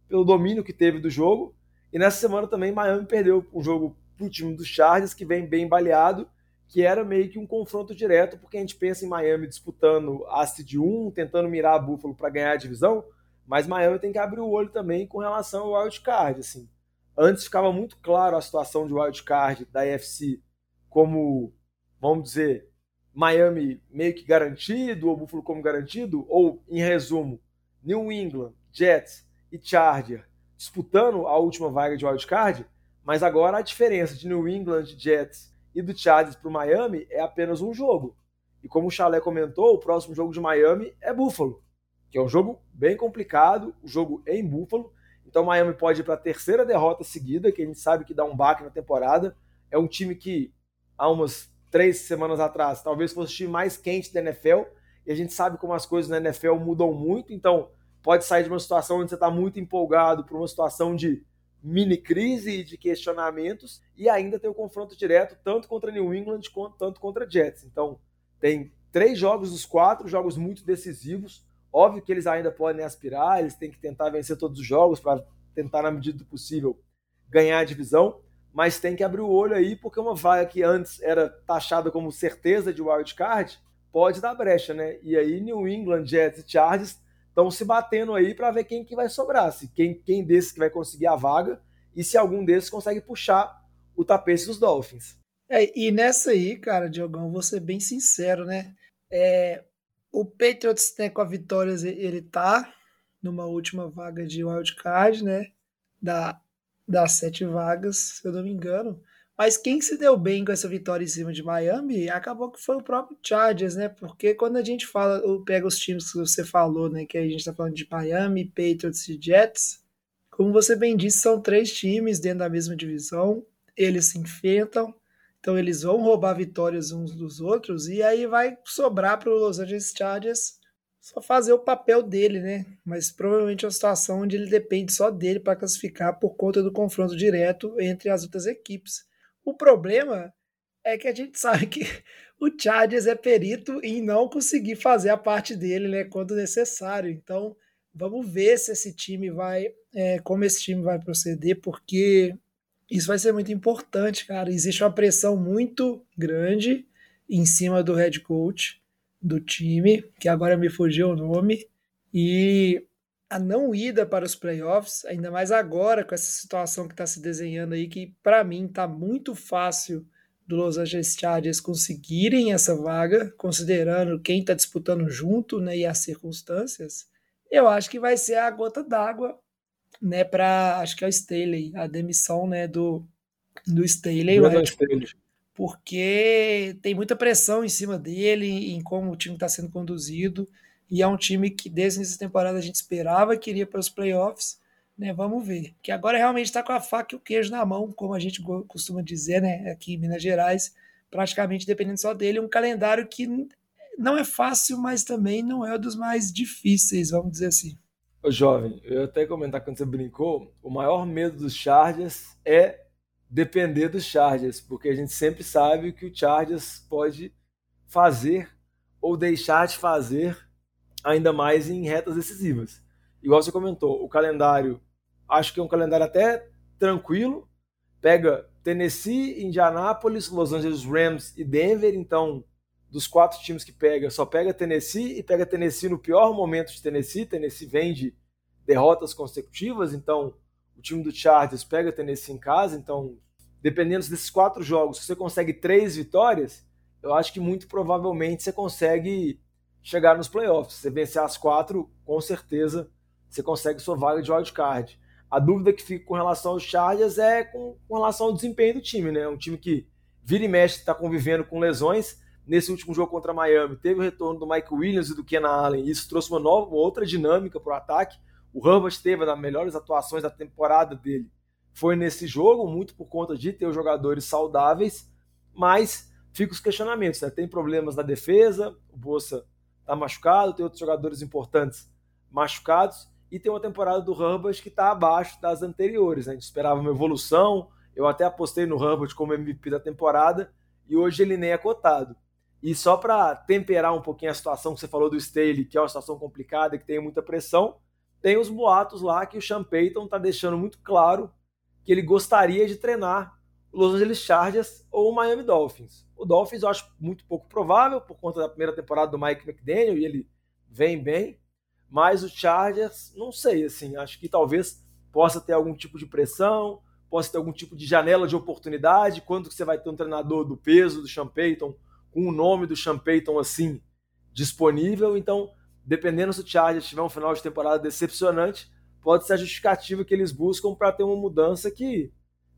D: pelo domínio que teve do jogo. E nessa semana também Miami perdeu um jogo para o time dos Chargers, que vem bem baleado, que era meio que um confronto direto, porque a gente pensa em Miami disputando a de 1, tentando mirar a Buffalo para ganhar a divisão, mas Miami tem que abrir o olho também com relação ao wild card. Assim. Antes ficava muito claro a situação de wild card da AFC como, vamos dizer, Miami meio que garantido, ou Buffalo como garantido, ou, em resumo, New England, Jets e Charger disputando a última vaga de wild card, mas agora a diferença de New England, Jets e do Chargers para o Miami é apenas um jogo. E como o Chalé comentou, o próximo jogo de Miami é Buffalo que é um jogo bem complicado, o um jogo em Buffalo. Então Miami pode ir para a terceira derrota seguida, que a gente sabe que dá um baque na temporada. É um time que há umas três semanas atrás talvez fosse o time mais quente da NFL, e a gente sabe como as coisas na NFL mudam muito, então pode sair de uma situação onde você está muito empolgado para uma situação de mini crise e de questionamentos, e ainda tem o confronto direto tanto contra New England quanto tanto contra Jets. Então tem três jogos dos quatro, jogos muito decisivos. Óbvio que eles ainda podem aspirar, eles têm que tentar vencer todos os jogos para tentar, na medida do possível, ganhar a divisão, mas tem que abrir o olho aí, porque uma vaga que antes era taxada como certeza de wild card pode dar brecha, né? E aí New England, Jets e Chargers estão se batendo aí para ver quem que vai sobrar, se quem, quem desses que vai conseguir a vaga e se algum desses consegue puxar o tapete dos Dolphins.
C: É, e nessa aí, cara, Diogão, vou ser bem sincero, né? É, o Patriots, né, com a vitória, ele tá numa última vaga de wildcard, né? Da, das sete vagas, se eu não me engano. Mas quem se deu bem com essa vitória em cima de Miami acabou que foi o próprio Chargers, né? Porque quando a gente fala, pega os times que você falou, né? Que a gente tá falando de Miami, Patriots e Jets. Como você bem disse, são três times dentro da mesma divisão. Eles se enfrentam então eles vão roubar vitórias uns dos outros e aí vai sobrar para o Los Angeles Chargers só fazer o papel dele, né? Mas provavelmente é uma situação onde ele depende só dele para classificar por conta do confronto direto entre as outras equipes. O problema é que a gente [laughs] sabe que o Chargers é perito em não conseguir fazer a parte dele, né, quando necessário. Então, vamos ver se esse time vai, é, como esse time vai proceder, porque isso vai ser muito importante, cara. Existe uma pressão muito grande em cima do head coach do time, que agora me fugiu o nome, e a não ida para os playoffs, ainda mais agora com essa situação que está se desenhando aí, que para mim está muito fácil do Los Angeles Chargers conseguirem essa vaga, considerando quem está disputando junto né, e as circunstâncias, eu acho que vai ser a gota d'água né, para acho que é o Staley, a demissão, né, do do Staley,
D: Brandon Staley.
C: Porque tem muita pressão em cima dele, em como o time está sendo conduzido, e é um time que desde essa temporada a gente esperava que iria para os playoffs, né? Vamos ver. Que agora realmente está com a faca e o queijo na mão, como a gente costuma dizer, né? Aqui em Minas Gerais, praticamente dependendo só dele, um calendário que não é fácil, mas também não é um dos mais difíceis, vamos dizer assim.
D: Jovem, eu até comentar quando você brincou, o maior medo dos Chargers é depender dos Chargers, porque a gente sempre sabe que o Chargers pode fazer ou deixar de fazer, ainda mais em retas decisivas. Igual você comentou, o calendário, acho que é um calendário até tranquilo, pega Tennessee, Indianápolis, Los Angeles Rams e Denver, então dos quatro times que pega, só pega Tennessee e pega Tennessee no pior momento de Tennessee. Tennessee vem de derrotas consecutivas, então o time do Chargers pega Tennessee em casa, então dependendo desses quatro jogos, se você consegue três vitórias, eu acho que muito provavelmente você consegue chegar nos playoffs. Se você vencer as quatro, com certeza você consegue sua vaga de wildcard. A dúvida que fica com relação aos Chargers é com, com relação ao desempenho do time, né? Um time que vira e mexe, está convivendo com lesões. Nesse último jogo contra Miami, teve o retorno do Mike Williams e do Kenan Allen. Isso trouxe uma nova, uma outra dinâmica para o ataque. O Herbert teve das melhores atuações da temporada dele. Foi nesse jogo, muito por conta de ter os jogadores saudáveis, mas fica os questionamentos. Né? Tem problemas na defesa, o Bolsa está machucado, tem outros jogadores importantes machucados, e tem uma temporada do Herbert que está abaixo das anteriores. Né? A gente esperava uma evolução, eu até apostei no Herbert como MVP da temporada, e hoje ele nem é cotado. E só para temperar um pouquinho a situação que você falou do Staley, que é uma situação complicada, que tem muita pressão, tem os boatos lá que o Sean Payton está deixando muito claro que ele gostaria de treinar o Los Angeles Chargers ou o Miami Dolphins. O Dolphins eu acho muito pouco provável por conta da primeira temporada do Mike McDaniel e ele vem bem, mas o Chargers, não sei, assim, acho que talvez possa ter algum tipo de pressão, possa ter algum tipo de janela de oportunidade, quando você vai ter um treinador do peso do Sean Payton, com o nome do Sean Payton assim disponível, então dependendo se o Chargers tiver um final de temporada decepcionante, pode ser a justificativa que eles buscam para ter uma mudança que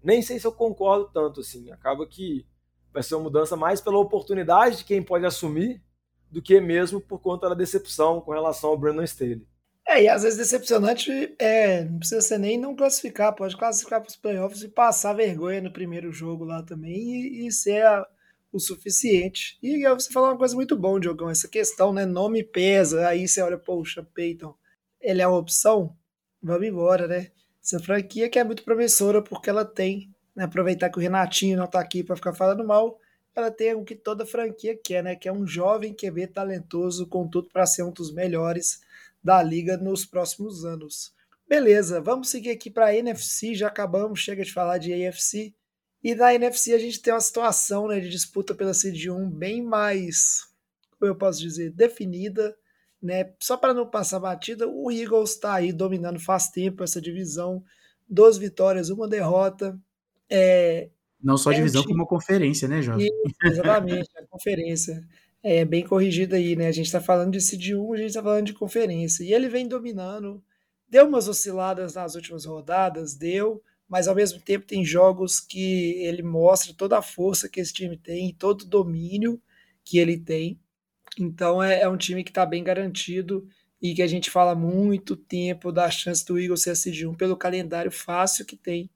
D: nem sei se eu concordo tanto assim. Acaba que vai ser uma mudança mais pela oportunidade de quem pode assumir do que mesmo por conta da decepção com relação ao Brandon Staley.
C: É, e às vezes decepcionante é, não precisa ser nem não classificar, pode classificar para os playoffs e passar vergonha no primeiro jogo lá também e, e ser a, o suficiente. E você falou uma coisa muito bom, Diogão, essa questão, né? Nome pesa, aí você olha, poxa, Peyton, ele é uma opção? Vamos embora, né? Essa franquia que é muito promissora porque ela tem, né? Aproveitar que o Renatinho não tá aqui para ficar falando mal, ela tem o que toda franquia quer, né? Que é um jovem QB talentoso, com tudo para ser um dos melhores da liga nos próximos anos. Beleza, vamos seguir aqui para a NFC, já acabamos, chega de falar de AFC. E na NFC a gente tem uma situação né, de disputa pela Seed 1 bem mais, como eu posso dizer, definida. Né? Só para não passar batida, o Eagles está aí dominando faz tempo essa divisão. Duas vitórias, uma derrota. É,
E: não só a é divisão, um como a conferência, né, Jorge?
C: Exatamente, a conferência. É bem corrigida aí, né? A gente está falando de Seed 1, a gente está falando de conferência. E ele vem dominando. Deu umas osciladas nas últimas rodadas, deu mas ao mesmo tempo tem jogos que ele mostra toda a força que esse time tem, todo o domínio que ele tem. Então é, é um time que está bem garantido e que a gente fala muito tempo da chance do Eagles ser seed 1 pelo calendário fácil que tem.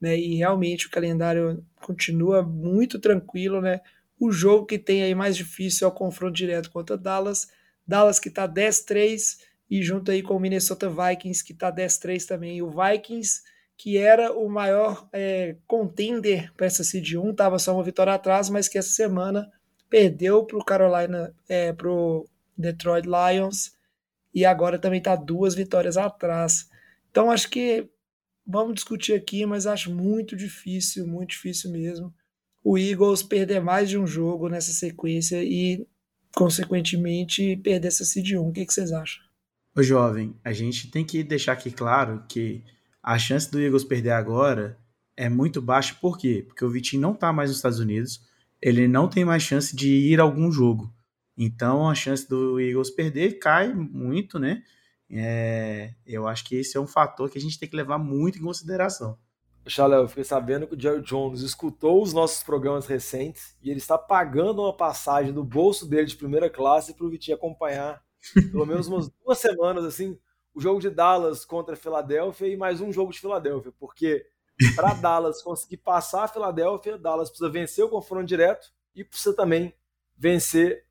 C: Né? E realmente o calendário continua muito tranquilo. Né? O jogo que tem aí mais difícil é o confronto direto contra Dallas. Dallas que está 10-3 e junto aí com o Minnesota Vikings que está 10-3 também. E o Vikings que era o maior é, contender para essa Seed 1, estava só uma vitória atrás, mas que essa semana perdeu para o Carolina, é, para o Detroit Lions, e agora também está duas vitórias atrás. Então acho que vamos discutir aqui, mas acho muito difícil, muito difícil mesmo, o Eagles perder mais de um jogo nessa sequência e, consequentemente, perder essa Seed 1. O que, que vocês acham?
E: Ô jovem, a gente tem que deixar aqui claro que a chance do Eagles perder agora é muito baixa, por quê? Porque o Vitinho não está mais nos Estados Unidos, ele não tem mais chance de ir a algum jogo. Então a chance do Eagles perder cai muito, né? É, eu acho que esse é um fator que a gente tem que levar muito em consideração.
D: Chalé, eu fiquei sabendo que o Jerry Jones escutou os nossos programas recentes e ele está pagando uma passagem do bolso dele de primeira classe para o Vitinho acompanhar pelo menos umas [laughs] duas semanas, assim, o jogo de Dallas contra a Filadélfia e mais um jogo de Filadélfia, porque para [laughs] Dallas conseguir passar a Filadélfia, Dallas precisa vencer o confronto direto e precisa também vencer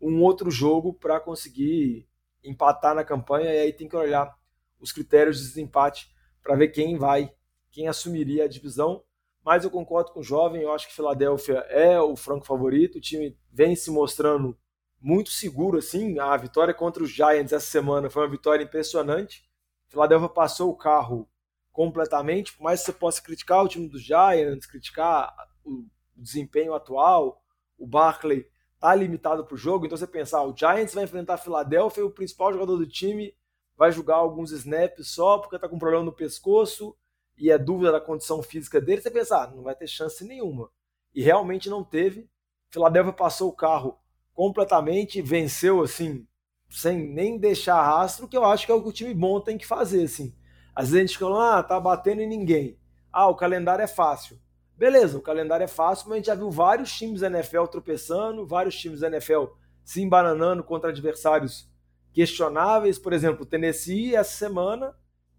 D: um outro jogo para conseguir empatar na campanha e aí tem que olhar os critérios de desempate para ver quem vai, quem assumiria a divisão. Mas eu concordo com o jovem, eu acho que Filadélfia é o franco favorito, o time vem se mostrando muito seguro assim. A vitória contra os Giants essa semana foi uma vitória impressionante. Filadélfia passou o carro completamente, por mais que você possa criticar o time dos Giants, criticar o desempenho atual, o Barkley tá limitado para o jogo, então você pensar, ah, o Giants vai enfrentar a Filadélfia o principal jogador do time vai jogar alguns snaps só porque tá com problema no pescoço e é dúvida da condição física dele, você pensa, ah, não vai ter chance nenhuma. E realmente não teve. Filadélfia passou o carro completamente, venceu assim, sem nem deixar rastro, que eu acho que é o que o time bom tem que fazer, assim. Às vezes a gente fala, ah, tá batendo em ninguém. Ah, o calendário é fácil. Beleza, o calendário é fácil, mas a gente já viu vários times da NFL tropeçando, vários times da NFL se embananando contra adversários questionáveis. Por exemplo, o Tennessee, essa semana,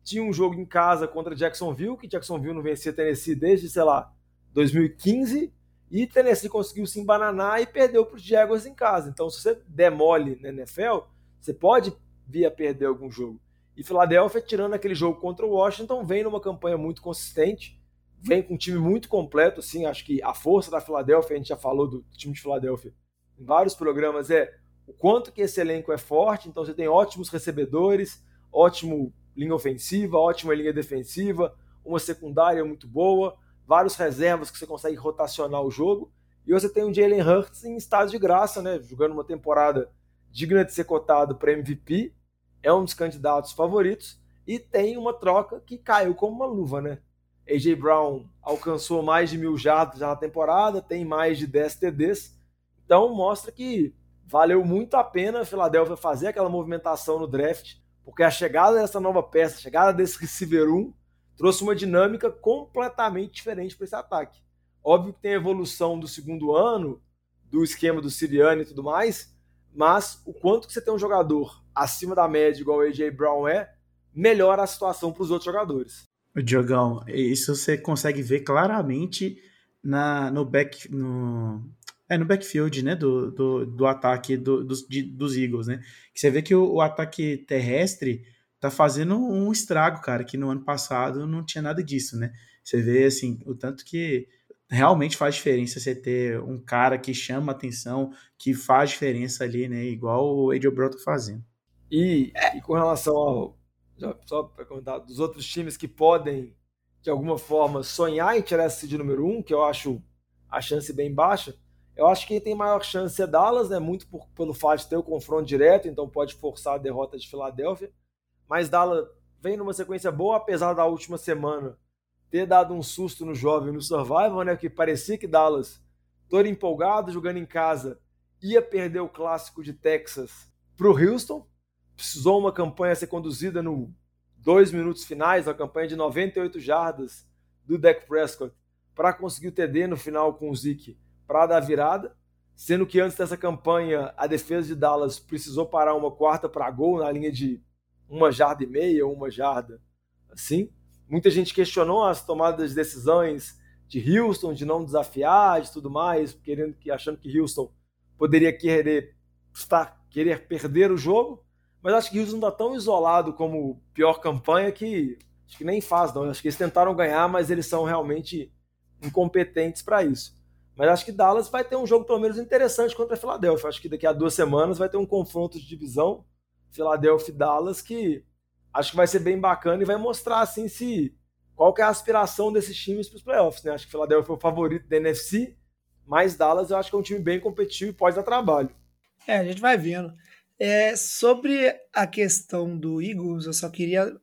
D: tinha um jogo em casa contra Jacksonville, que Jacksonville não vencia Tennessee desde, sei lá, 2015, e Tennessee conseguiu se embananar e perdeu para os Jaguars em casa. Então, se você demole na NFL, você pode vir a perder algum jogo. E Philadelphia, tirando aquele jogo contra o Washington, vem numa campanha muito consistente, vem com um time muito completo, assim, acho que a força da Philadelphia, a gente já falou do time de Philadelphia em vários programas, é o quanto que esse elenco é forte, então você tem ótimos recebedores, ótimo linha ofensiva, ótima linha defensiva, uma secundária muito boa, vários reservas que você consegue rotacionar o jogo, e você tem o Jalen Hurts em estado de graça, né, jogando uma temporada digna de ser cotado para MVP, é um dos candidatos favoritos, e tem uma troca que caiu como uma luva, né? AJ Brown alcançou mais de mil jardas na temporada, tem mais de 10 TDs, então mostra que valeu muito a pena a Philadelphia fazer aquela movimentação no draft, porque a chegada dessa nova peça, a chegada desse receiver 1, trouxe uma dinâmica completamente diferente para esse ataque. Óbvio que tem a evolução do segundo ano, do esquema do Siriano e tudo mais, mas o quanto que você tem um jogador acima da média, igual o AJ Brown é, melhora a situação para os outros jogadores.
E: Diogão, isso você consegue ver claramente na, no, back, no, é, no backfield né, do, do, do ataque do, dos, de, dos Eagles. Né? Você vê que o, o ataque terrestre tá fazendo um estrago, cara, que no ano passado não tinha nada disso, né? Você vê, assim, o tanto que realmente faz diferença você ter um cara que chama atenção, que faz diferença ali, né? Igual o Brown tá fazendo.
D: E, e com relação ao. Só para comentar, dos outros times que podem, de alguma forma, sonhar em tirar esse de número um, que eu acho a chance bem baixa, eu acho que quem tem maior chance é Dallas, né? Muito por, pelo fato de ter o confronto direto, então pode forçar a derrota de Filadélfia mas Dallas vem numa sequência boa, apesar da última semana ter dado um susto no jovem no Survival, né? Que parecia que Dallas, todo empolgado, jogando em casa, ia perder o clássico de Texas para o Houston. Precisou uma campanha ser conduzida no dois minutos finais, a campanha de 98 jardas do Dak Prescott para conseguir o TD no final com o Zeke para dar virada. Sendo que antes dessa campanha, a defesa de Dallas precisou parar uma quarta para gol na linha de uma jarda e meia, uma jarda, assim. Muita gente questionou as tomadas de decisões de Houston, de não desafiar, de tudo mais, querendo que achando que Houston poderia querer estar, querer perder o jogo, mas acho que Houston está tão isolado como pior campanha que acho que nem faz não. Acho que eles tentaram ganhar, mas eles são realmente incompetentes para isso. Mas acho que Dallas vai ter um jogo pelo menos interessante contra a Philadelphia. Acho que daqui a duas semanas vai ter um confronto de divisão Philadelphia e Dallas, que acho que vai ser bem bacana e vai mostrar assim se qual que é a aspiração desses times para os playoffs. Né? Acho que Philadelphia foi o favorito da NFC, mas Dallas eu acho que é um time bem competitivo e pode dar trabalho.
C: É, a gente vai vendo. É, sobre a questão do Eagles, eu só queria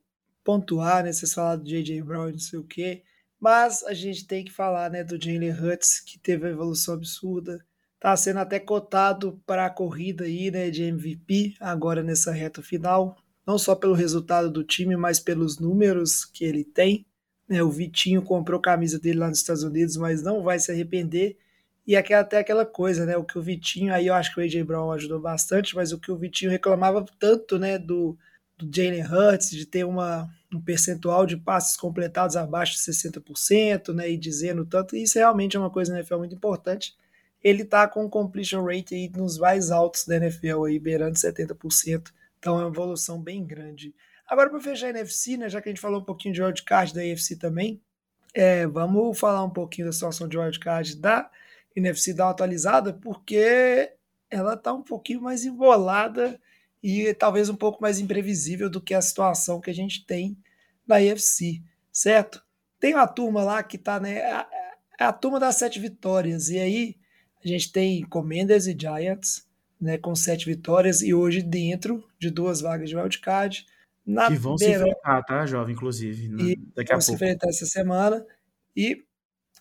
C: pontuar, né? Vocês falaram do J.J. Brown não sei o quê, mas a gente tem que falar né, do Jalen Hurts, que teve uma evolução absurda. Tá sendo até cotado para a corrida aí, né, de MVP agora nessa reta final, não só pelo resultado do time, mas pelos números que ele tem. Né? O Vitinho comprou camisa dele lá nos Estados Unidos, mas não vai se arrepender. E aquela, até aquela coisa, né? O que o Vitinho, aí eu acho que o AJ Brown ajudou bastante, mas o que o Vitinho reclamava tanto, né, do, do Jalen Hurts, de ter uma, um percentual de passes completados abaixo de 60%, né, e dizendo tanto, isso realmente é uma coisa na NFL muito importante. Ele tá com um completion rate aí nos mais altos da NFL, aí, beirando 70%, então é uma evolução bem grande. Agora, para fechar a NFC, né, já que a gente falou um pouquinho de wildcard da AFC também, é, vamos falar um pouquinho da situação de wildcard da NFC uma atualizada, porque ela está um pouquinho mais embolada e talvez um pouco mais imprevisível do que a situação que a gente tem na AFC, certo? Tem uma turma lá que está, né? A, a, turma das sete vitórias, e aí a gente tem Commanders e Giants, né? Com sete vitórias, e hoje dentro de duas vagas de wildcard.
E: Na que vão beira, se enfrentar, tá, jovem, inclusive,
C: e daqui a pouco. Vão se enfrentar essa semana. E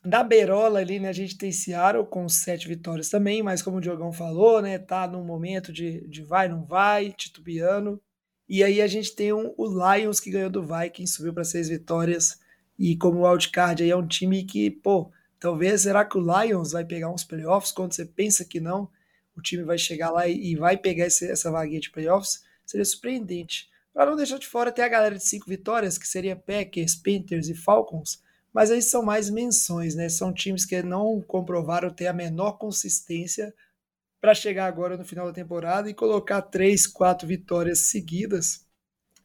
C: da Beirola ali, né, a gente tem Seattle com sete vitórias também, mas como o Diogão falou, né, tá num momento de, de vai, não vai, titubeando. E aí a gente tem um, o Lions que ganhou do Vikings, subiu para seis vitórias. E como o wildcard aí é um time que, pô, talvez será que o Lions vai pegar uns playoffs quando você pensa que não? O time vai chegar lá e, e vai pegar esse, essa vaguinha de playoffs? Seria surpreendente. Para não deixar de fora, tem a galera de cinco vitórias, que seria Packers, Panthers e Falcons mas aí são mais menções, né? São times que não comprovaram ter a menor consistência para chegar agora no final da temporada e colocar três, quatro vitórias seguidas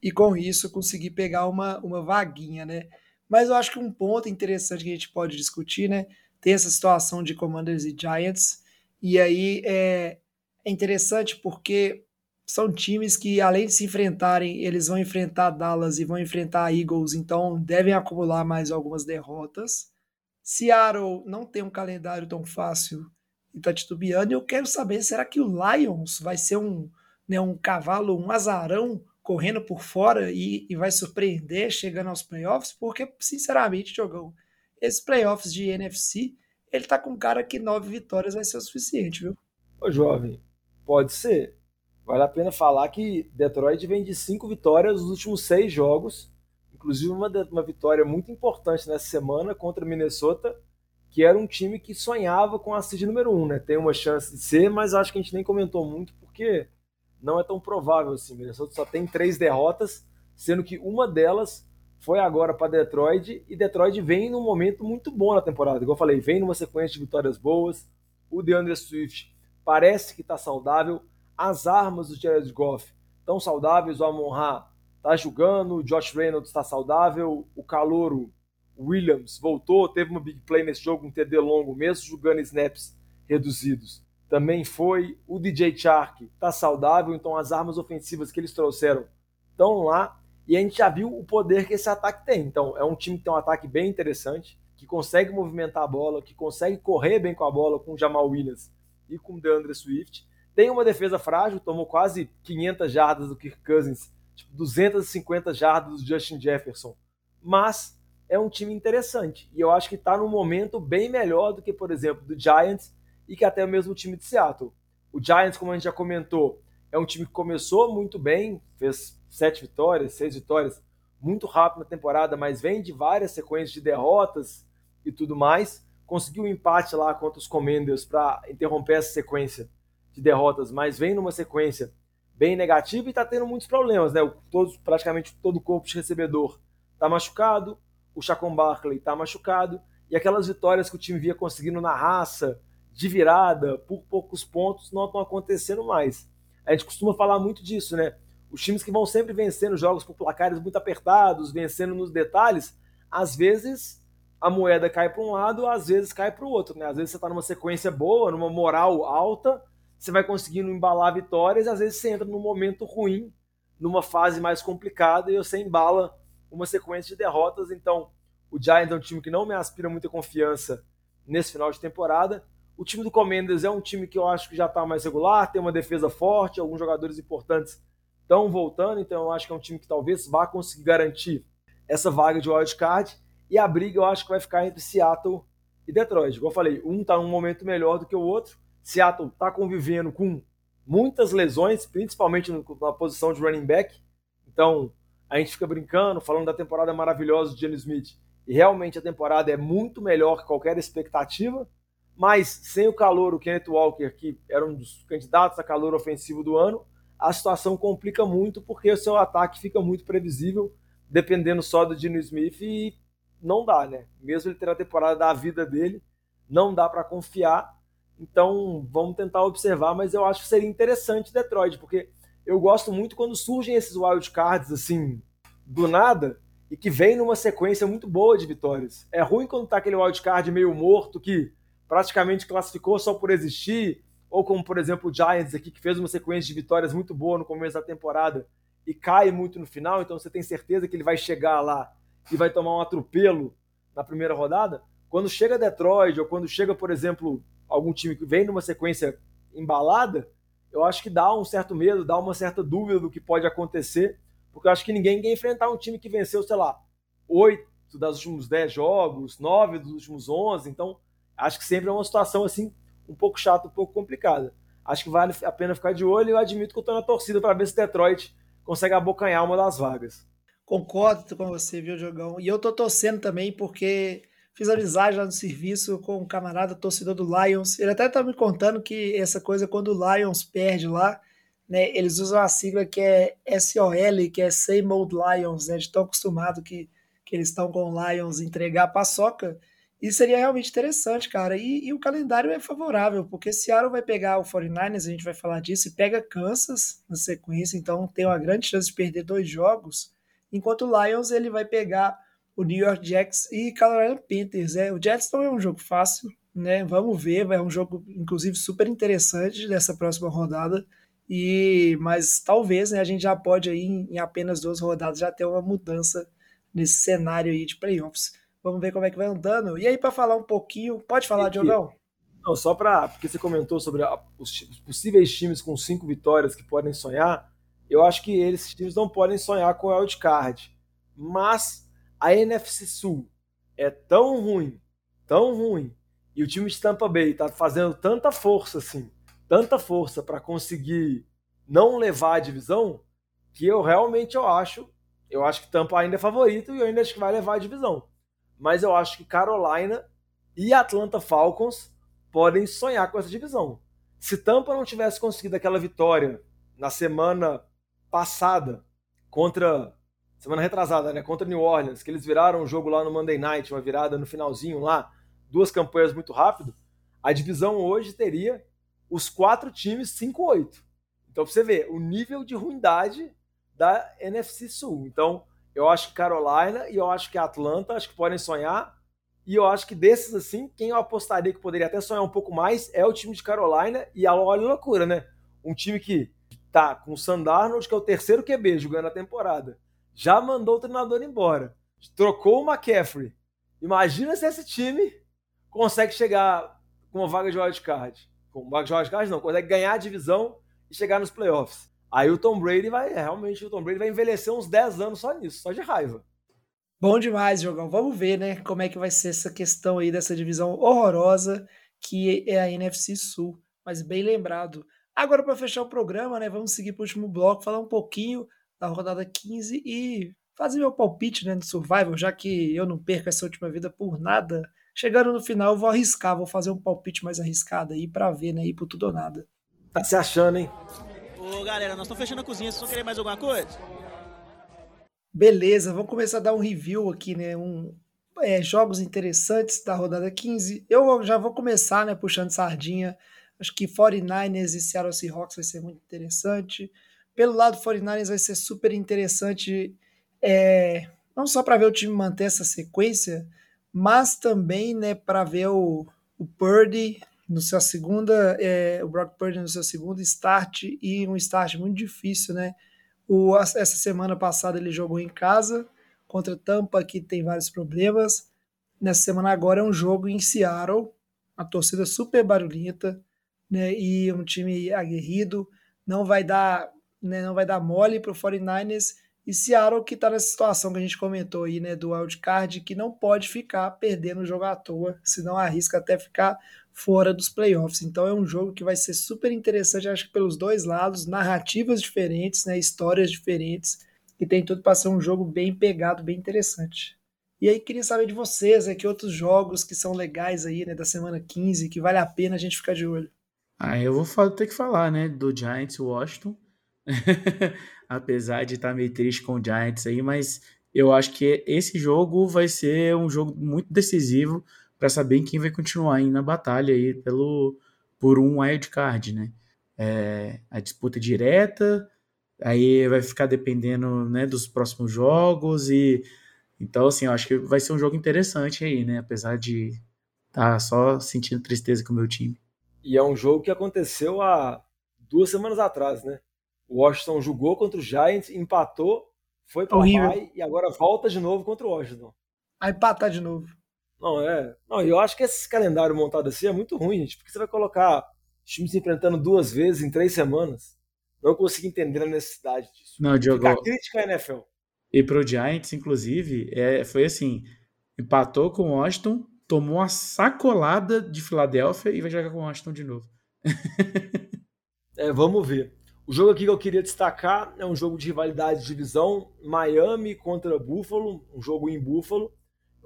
C: e com isso conseguir pegar uma, uma vaguinha, né? Mas eu acho que um ponto interessante que a gente pode discutir, né? Tem essa situação de Commanders e Giants, e aí é, é interessante porque são times que, além de se enfrentarem, eles vão enfrentar Dallas e vão enfrentar Eagles, então devem acumular mais algumas derrotas. Seattle não tem um calendário tão fácil e está titubeando. Eu quero saber, será que o Lions vai ser um, né, um cavalo, um azarão correndo por fora e, e vai surpreender chegando aos playoffs? Porque, sinceramente, Jogão, esses playoffs de NFC, ele tá com cara que nove vitórias vai ser o suficiente, viu?
D: Ô, jovem, pode ser. Vale a pena falar que Detroit vem de cinco vitórias nos últimos seis jogos, inclusive uma, uma vitória muito importante nessa semana contra Minnesota, que era um time que sonhava com a seed número um, né? Tem uma chance de ser, mas acho que a gente nem comentou muito porque não é tão provável assim. Minnesota só tem três derrotas, sendo que uma delas foi agora para Detroit e Detroit vem num momento muito bom na temporada. Igual eu falei, vem numa sequência de vitórias boas. O DeAndre Swift parece que está saudável as armas do Jared Goff estão saudáveis, o Amon-Ra está jogando, o Josh Reynolds está saudável, o Calouro Williams voltou, teve uma big play nesse jogo, um TD longo, mesmo jogando snaps reduzidos. Também foi o DJ Chark, está saudável, então as armas ofensivas que eles trouxeram estão lá. E a gente já viu o poder que esse ataque tem. Então, é um time que tem um ataque bem interessante, que consegue movimentar a bola, que consegue correr bem com a bola com o Jamal Williams e com o DeAndre Swift. Tem uma defesa frágil, tomou quase 500 jardas do Kirk Cousins, tipo 250 jardas do Justin Jefferson. Mas é um time interessante. E eu acho que está num momento bem melhor do que, por exemplo, do Giants e que até mesmo o time de Seattle. O Giants, como a gente já comentou, é um time que começou muito bem, fez sete vitórias, seis vitórias, muito rápido na temporada, mas vem de várias sequências de derrotas e tudo mais. Conseguiu um empate lá contra os Commanders para interromper essa sequência de derrotas, mas vem numa sequência bem negativa e está tendo muitos problemas, né? Todos, praticamente todo o corpo de recebedor está machucado, o Chacon Barkley está machucado, e aquelas vitórias que o time via conseguindo na raça, de virada, por poucos pontos, não estão acontecendo mais. A gente costuma falar muito disso, né? Os times que vão sempre vencendo jogos por placares muito apertados, vencendo nos detalhes, às vezes a moeda cai para um lado, às vezes cai para o outro, né? Às vezes você está numa sequência boa, numa moral alta, você vai conseguindo embalar vitórias, às vezes você entra num momento ruim, numa fase mais complicada, e você embala uma sequência de derrotas. Então, o Giants é um time que não me aspira muita confiança nesse final de temporada. O time do Commanders é um time que eu acho que já está mais regular, tem uma defesa forte, alguns jogadores importantes estão voltando, então eu acho que é um time que talvez vá conseguir garantir essa vaga de wildcard. E a briga eu acho que vai ficar entre Seattle e Detroit. Igual eu falei, um está num momento melhor do que o outro. Seattle está convivendo com muitas lesões, principalmente na posição de running back. Então, a gente fica brincando, falando da temporada maravilhosa de Jenny Smith, e realmente a temporada é muito melhor que qualquer expectativa, mas sem o calor, o Kenneth Walker, que era um dos candidatos a calor ofensivo do ano, a situação complica muito porque o seu ataque fica muito previsível, dependendo só do Dino Smith e não dá, né? Mesmo ele ter a temporada da vida dele, não dá para confiar. Então, vamos tentar observar, mas eu acho que seria interessante Detroit, porque eu gosto muito quando surgem esses wildcards assim, do nada, e que vem numa sequência muito boa de vitórias. É ruim quando tá aquele wildcard meio morto que praticamente classificou só por existir, ou como, por exemplo, o Giants aqui, que fez uma sequência de vitórias muito boa no começo da temporada e cai muito no final, então você tem certeza que ele vai chegar lá e vai tomar um atropelo na primeira rodada. Quando chega Detroit, ou quando chega, por exemplo, algum time que vem numa sequência embalada, eu acho que dá um certo medo, dá uma certa dúvida do que pode acontecer, porque eu acho que ninguém quer enfrentar um time que venceu, sei lá, oito dos últimos dez jogos, nove dos últimos onze, então acho que sempre é uma situação assim um pouco chata, um pouco complicada. Acho que vale a pena ficar de olho e eu admito que eu estou na torcida para ver se Detroit consegue abocanhar uma das vagas.
C: Concordo com você, viu, Jogão? E eu tô torcendo também porque fiz amizade lá no serviço com um camarada torcedor do Lions. Ele até tá me contando que essa coisa, quando o Lions perde lá, né, eles usam a sigla que é SOL, que é Same Old Lions, né, de tão acostumado que, que eles estão com o Lions entregar paçoca. Isso seria realmente interessante, cara. E, e, o calendário é favorável, porque Seattle vai pegar o 49ers, a gente vai falar disso, e pega Kansas na sequência, então tem uma grande chance de perder dois jogos. Enquanto o Lions ele vai pegar o New York Jets e Carolina Panthers. É, o Jets não é um jogo fácil, né? Vamos ver, é um jogo inclusive super interessante dessa próxima rodada. E mas talvez né, a gente já pode aí em apenas duas rodadas já ter uma mudança nesse cenário aí de playoffs. Vamos ver como é que vai andando. E aí, para falar um pouquinho, pode falar, Diogão?
D: Não, só para. Porque você comentou sobre a, os, os, possíveis times com cinco vitórias que podem sonhar. Eu acho que esses times não podem sonhar com o wildcard. Mas a NFC Sul é tão ruim, tão ruim, e o time de Tampa Bay está fazendo tanta força assim, tanta força para conseguir não levar a divisão, que eu realmente eu acho, eu acho que Tampa ainda é favorito e eu ainda acho que vai levar a divisão mas eu acho que Carolina e Atlanta Falcons podem sonhar com essa divisão. Se Tampa não tivesse conseguido aquela vitória na semana passada contra semana retrasada, né, contra New Orleans, que eles viraram o jogo lá no Monday Night, uma virada no finalzinho lá, duas campanhas muito rápido, a divisão hoje teria os quatro times 5-8. Então você vê o nível de ruindade da NFC Sul. Então, eu acho que Carolina e eu acho que Atlanta, acho que podem sonhar. E eu acho que desses, assim, quem eu apostaria que poderia até sonhar um pouco mais é o time de Carolina. E olha a loucura, né? Um time que tá com o Sandarnold, que é o terceiro QB jogando a temporada. Já mandou o treinador embora. Trocou o McCaffrey. Imagina se esse time consegue chegar com uma vaga de wildcard. Com vaga de wildcard, não. Consegue ganhar a divisão e chegar nos playoffs. Aí o Tom Brady vai, realmente, o Tom Brady vai envelhecer uns 10 anos só nisso, só de raiva.
C: Bom demais, Jogão. Vamos ver, né, como é que vai ser essa questão aí dessa divisão horrorosa que é a NFC Sul. Mas bem lembrado. Agora, para fechar o programa, né, vamos seguir para o último bloco, falar um pouquinho da rodada 15 e fazer meu palpite né, no Survival, já que eu não perco essa última vida por nada. Chegando no final, eu vou arriscar, vou fazer um palpite mais arriscado aí para ver, né, ir por tudo ou nada.
D: Tá se achando, hein?
F: Galera, nós estamos fechando a cozinha. Vocês vão querer mais alguma coisa?
C: Beleza, vamos começar a dar um review aqui, né? Um, é, jogos interessantes da rodada 15. Eu já vou começar, né, puxando sardinha. Acho que 49ers e Seattle Seahawks vai ser muito interessante. Pelo lado 49ers vai ser super interessante, é, não só para ver o time manter essa sequência, mas também, né, para ver o, o Purdy no seu segunda, é, o Brock Purdy no seu segundo start e um start muito difícil, né? O, essa semana passada ele jogou em casa contra Tampa, que tem vários problemas. Nessa semana agora é um jogo em Seattle, a torcida super barulhenta, né? E um time aguerrido, não vai dar, né, não vai dar mole para o 49ers e Seattle que está nessa situação que a gente comentou aí, né, do wildcard, que não pode ficar perdendo o jogo à toa, senão arrisca até ficar fora dos playoffs. Então é um jogo que vai ser super interessante, acho que pelos dois lados, narrativas diferentes, né, histórias diferentes, e tem tudo para ser um jogo bem pegado, bem interessante. E aí queria saber de vocês, né, que outros jogos que são legais aí, né, da semana 15, que vale a pena a gente ficar de olho.
E: Ah, eu vou ter que falar, né, do Giants Washington. [laughs] Apesar de estar tá meio triste com o Giants aí, mas eu acho que esse jogo vai ser um jogo muito decisivo para saber quem vai continuar aí na batalha aí pelo por um wild card, né? É, a disputa direta, aí vai ficar dependendo né, dos próximos jogos e então assim eu acho que vai ser um jogo interessante aí, né? Apesar de estar tá só sentindo tristeza com o meu time.
D: E é um jogo que aconteceu há duas semanas atrás, né? O Washington jogou contra o Giants, empatou, foi para o e agora volta de novo contra o Washington.
C: Aí empatar de novo.
D: Não, é. Não, eu acho que esse calendário montado assim é muito ruim, gente, porque você vai colocar os times se enfrentando duas vezes em três semanas. Não consigo entender a necessidade disso.
E: Não, Diogo. Fica
D: crítica à NFL.
E: E pro Giants, inclusive, é, foi assim: empatou com o Washington, tomou uma sacolada de Filadélfia e vai jogar com o Washington de novo. [laughs]
D: é, vamos ver. O jogo aqui que eu queria destacar é um jogo de rivalidade de divisão, Miami contra Buffalo, um jogo em Buffalo.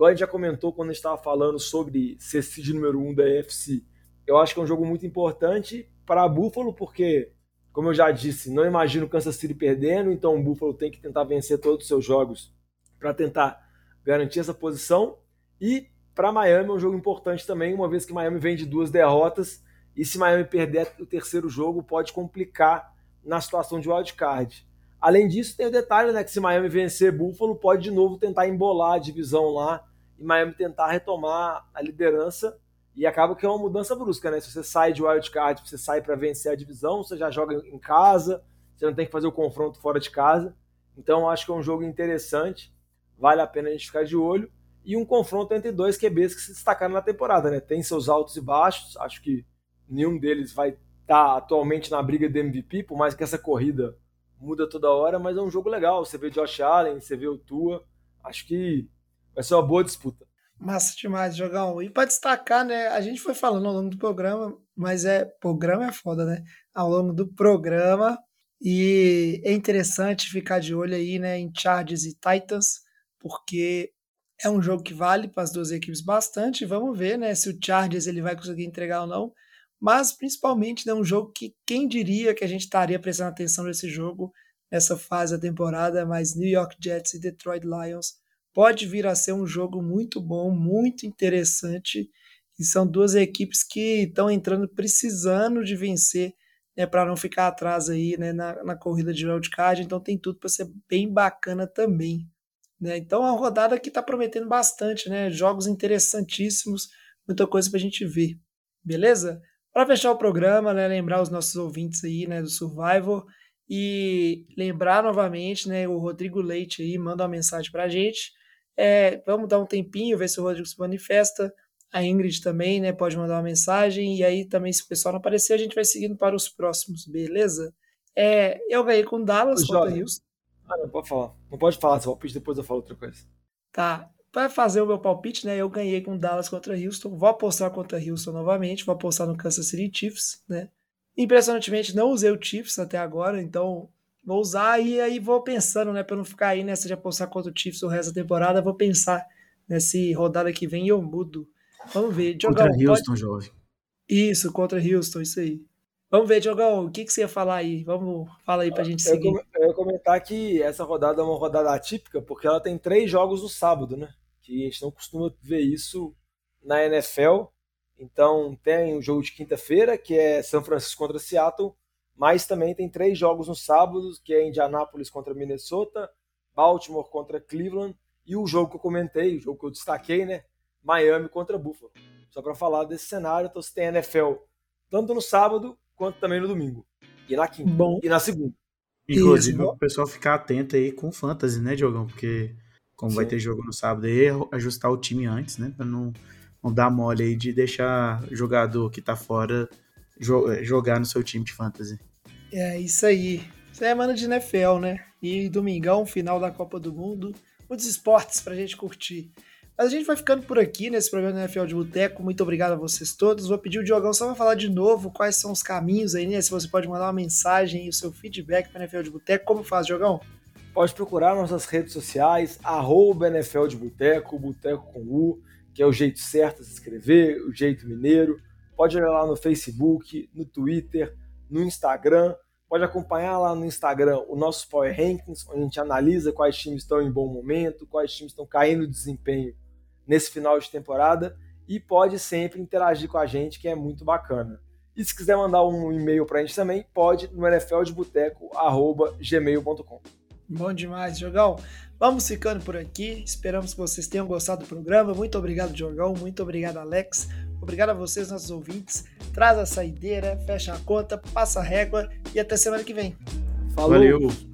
D: Igual a gente já comentou quando a gente estava falando sobre ser seed número 1 um da AFC. Eu acho que é um jogo muito importante para Buffalo, porque, como eu já disse, não imagino o Kansas City perdendo, então o Buffalo tem que tentar vencer todos os seus jogos para tentar garantir essa posição. E para Miami é um jogo importante também, uma vez que Miami vem de duas derrotas, e se Miami perder o terceiro jogo, pode complicar na situação de wildcard. Além disso, tem o detalhe, né, que se Miami vencer Buffalo, pode de novo tentar embolar a divisão lá e Miami tentar retomar a liderança. E acaba que é uma mudança brusca, né? Se você sai de wildcard, você sai para vencer a divisão, você já joga em casa, você não tem que fazer o confronto fora de casa. Então, acho que é um jogo interessante, vale a pena a gente ficar de olho. E um confronto entre dois QBs que se destacaram na temporada, né? Tem seus altos e baixos, acho que nenhum deles vai estar tá atualmente na briga de MVP, por mais que essa corrida muda toda hora, mas é um jogo legal. Você vê Josh Allen, você vê o Tua, acho que Vai ser uma boa disputa.
C: Massa demais, Jogão. E para destacar, né? A gente foi falando ao longo do programa, mas é. Programa é foda, né? Ao longo do programa. E é interessante ficar de olho aí, né? Em Chargers e Titans, porque é um jogo que vale para as duas equipes bastante. Vamos ver, né? Se o Chargers ele vai conseguir entregar ou não. Mas principalmente é né, um jogo que quem diria que a gente estaria prestando atenção nesse jogo nessa fase da temporada, mas New York Jets e Detroit Lions pode vir a ser um jogo muito bom, muito interessante. E são duas equipes que estão entrando precisando de vencer né, para não ficar atrás aí né, na, na corrida de wildcard. Então tem tudo para ser bem bacana também. Né? Então uma rodada que está prometendo bastante, né? jogos interessantíssimos, muita coisa para a gente ver. Beleza? Para fechar o programa, né, lembrar os nossos ouvintes aí né, do Survivor e lembrar novamente, né, o Rodrigo Leite aí manda uma mensagem para a gente é, vamos dar um tempinho, ver se o Rodrigo se manifesta. A Ingrid também, né? Pode mandar uma mensagem. E aí também, se o pessoal não aparecer, a gente vai seguindo para os próximos, beleza? É, eu ganhei com Dallas contra Houston.
D: Ah, não pode falar. Não pode falar seu palpite, depois eu falo outra coisa.
C: Tá. Para fazer o meu palpite, né? Eu ganhei com Dallas contra Houston. Vou apostar contra Houston novamente. Vou apostar no Kansas City Chiefs, né? Impressionantemente, não usei o Chiefs até agora, então Vou usar e aí vou pensando, né? Pra não ficar aí nessa de apostar contra o Chiefs o resto da temporada, vou pensar nessa rodada que vem e eu mudo. Vamos ver.
E: Diogão, contra Houston, pode... jovem.
C: Isso, contra Houston, isso aí. Vamos ver, Diogão, o que, que você ia falar aí? Vamos, fala aí pra gente seguir.
D: Eu ia comentar que essa rodada é uma rodada atípica, porque ela tem três jogos no sábado, né? Que a gente não costuma ver isso na NFL. Então tem o jogo de quinta-feira, que é São Francisco contra Seattle, mas também tem três jogos no sábado, que é Indianápolis contra Minnesota, Baltimore contra Cleveland e o jogo que eu comentei, o jogo que eu destaquei, né? Miami contra Buffalo. Só para falar desse cenário, então você tem NFL tanto no sábado quanto também no domingo. E na quinta. Bom. E na segunda.
E: Inclusive, o pessoal ficar atento aí com o Fantasy, né, Diogão? Porque como Sim. vai ter jogo no sábado aí, ajustar o time antes, né? Pra não, não dar mole aí de deixar o jogador que tá fora jogar no seu time de fantasy.
C: É isso aí. Semana de NFL, né? E domingão, final da Copa do Mundo. Muitos esportes pra gente curtir. Mas a gente vai ficando por aqui nesse programa do NFL de Boteco. Muito obrigado a vocês todos. Vou pedir o Diogão só para falar de novo quais são os caminhos aí, né? Se você pode mandar uma mensagem e o seu feedback para NFL de Boteco. Como faz, Diogão?
D: Pode procurar nossas redes sociais, arroba NFL de Boteco, Boteco com U, que é o jeito certo de se escrever, o jeito mineiro. Pode olhar lá no Facebook, no Twitter, no Instagram. Pode acompanhar lá no Instagram o nosso Power Rankings, onde a gente analisa quais times estão em bom momento, quais times estão caindo de desempenho nesse final de temporada. E pode sempre interagir com a gente, que é muito bacana. E se quiser mandar um e-mail para a gente também, pode no nfldeboteco.gmail.com.
C: Bom demais, Jogão. Vamos ficando por aqui. Esperamos que vocês tenham gostado do programa. Muito obrigado, Jogão. Muito obrigado, Alex. Obrigado a vocês, nossos ouvintes. Traz a saideira, fecha a conta, passa a régua e até semana que vem.
D: Falou.
E: Valeu.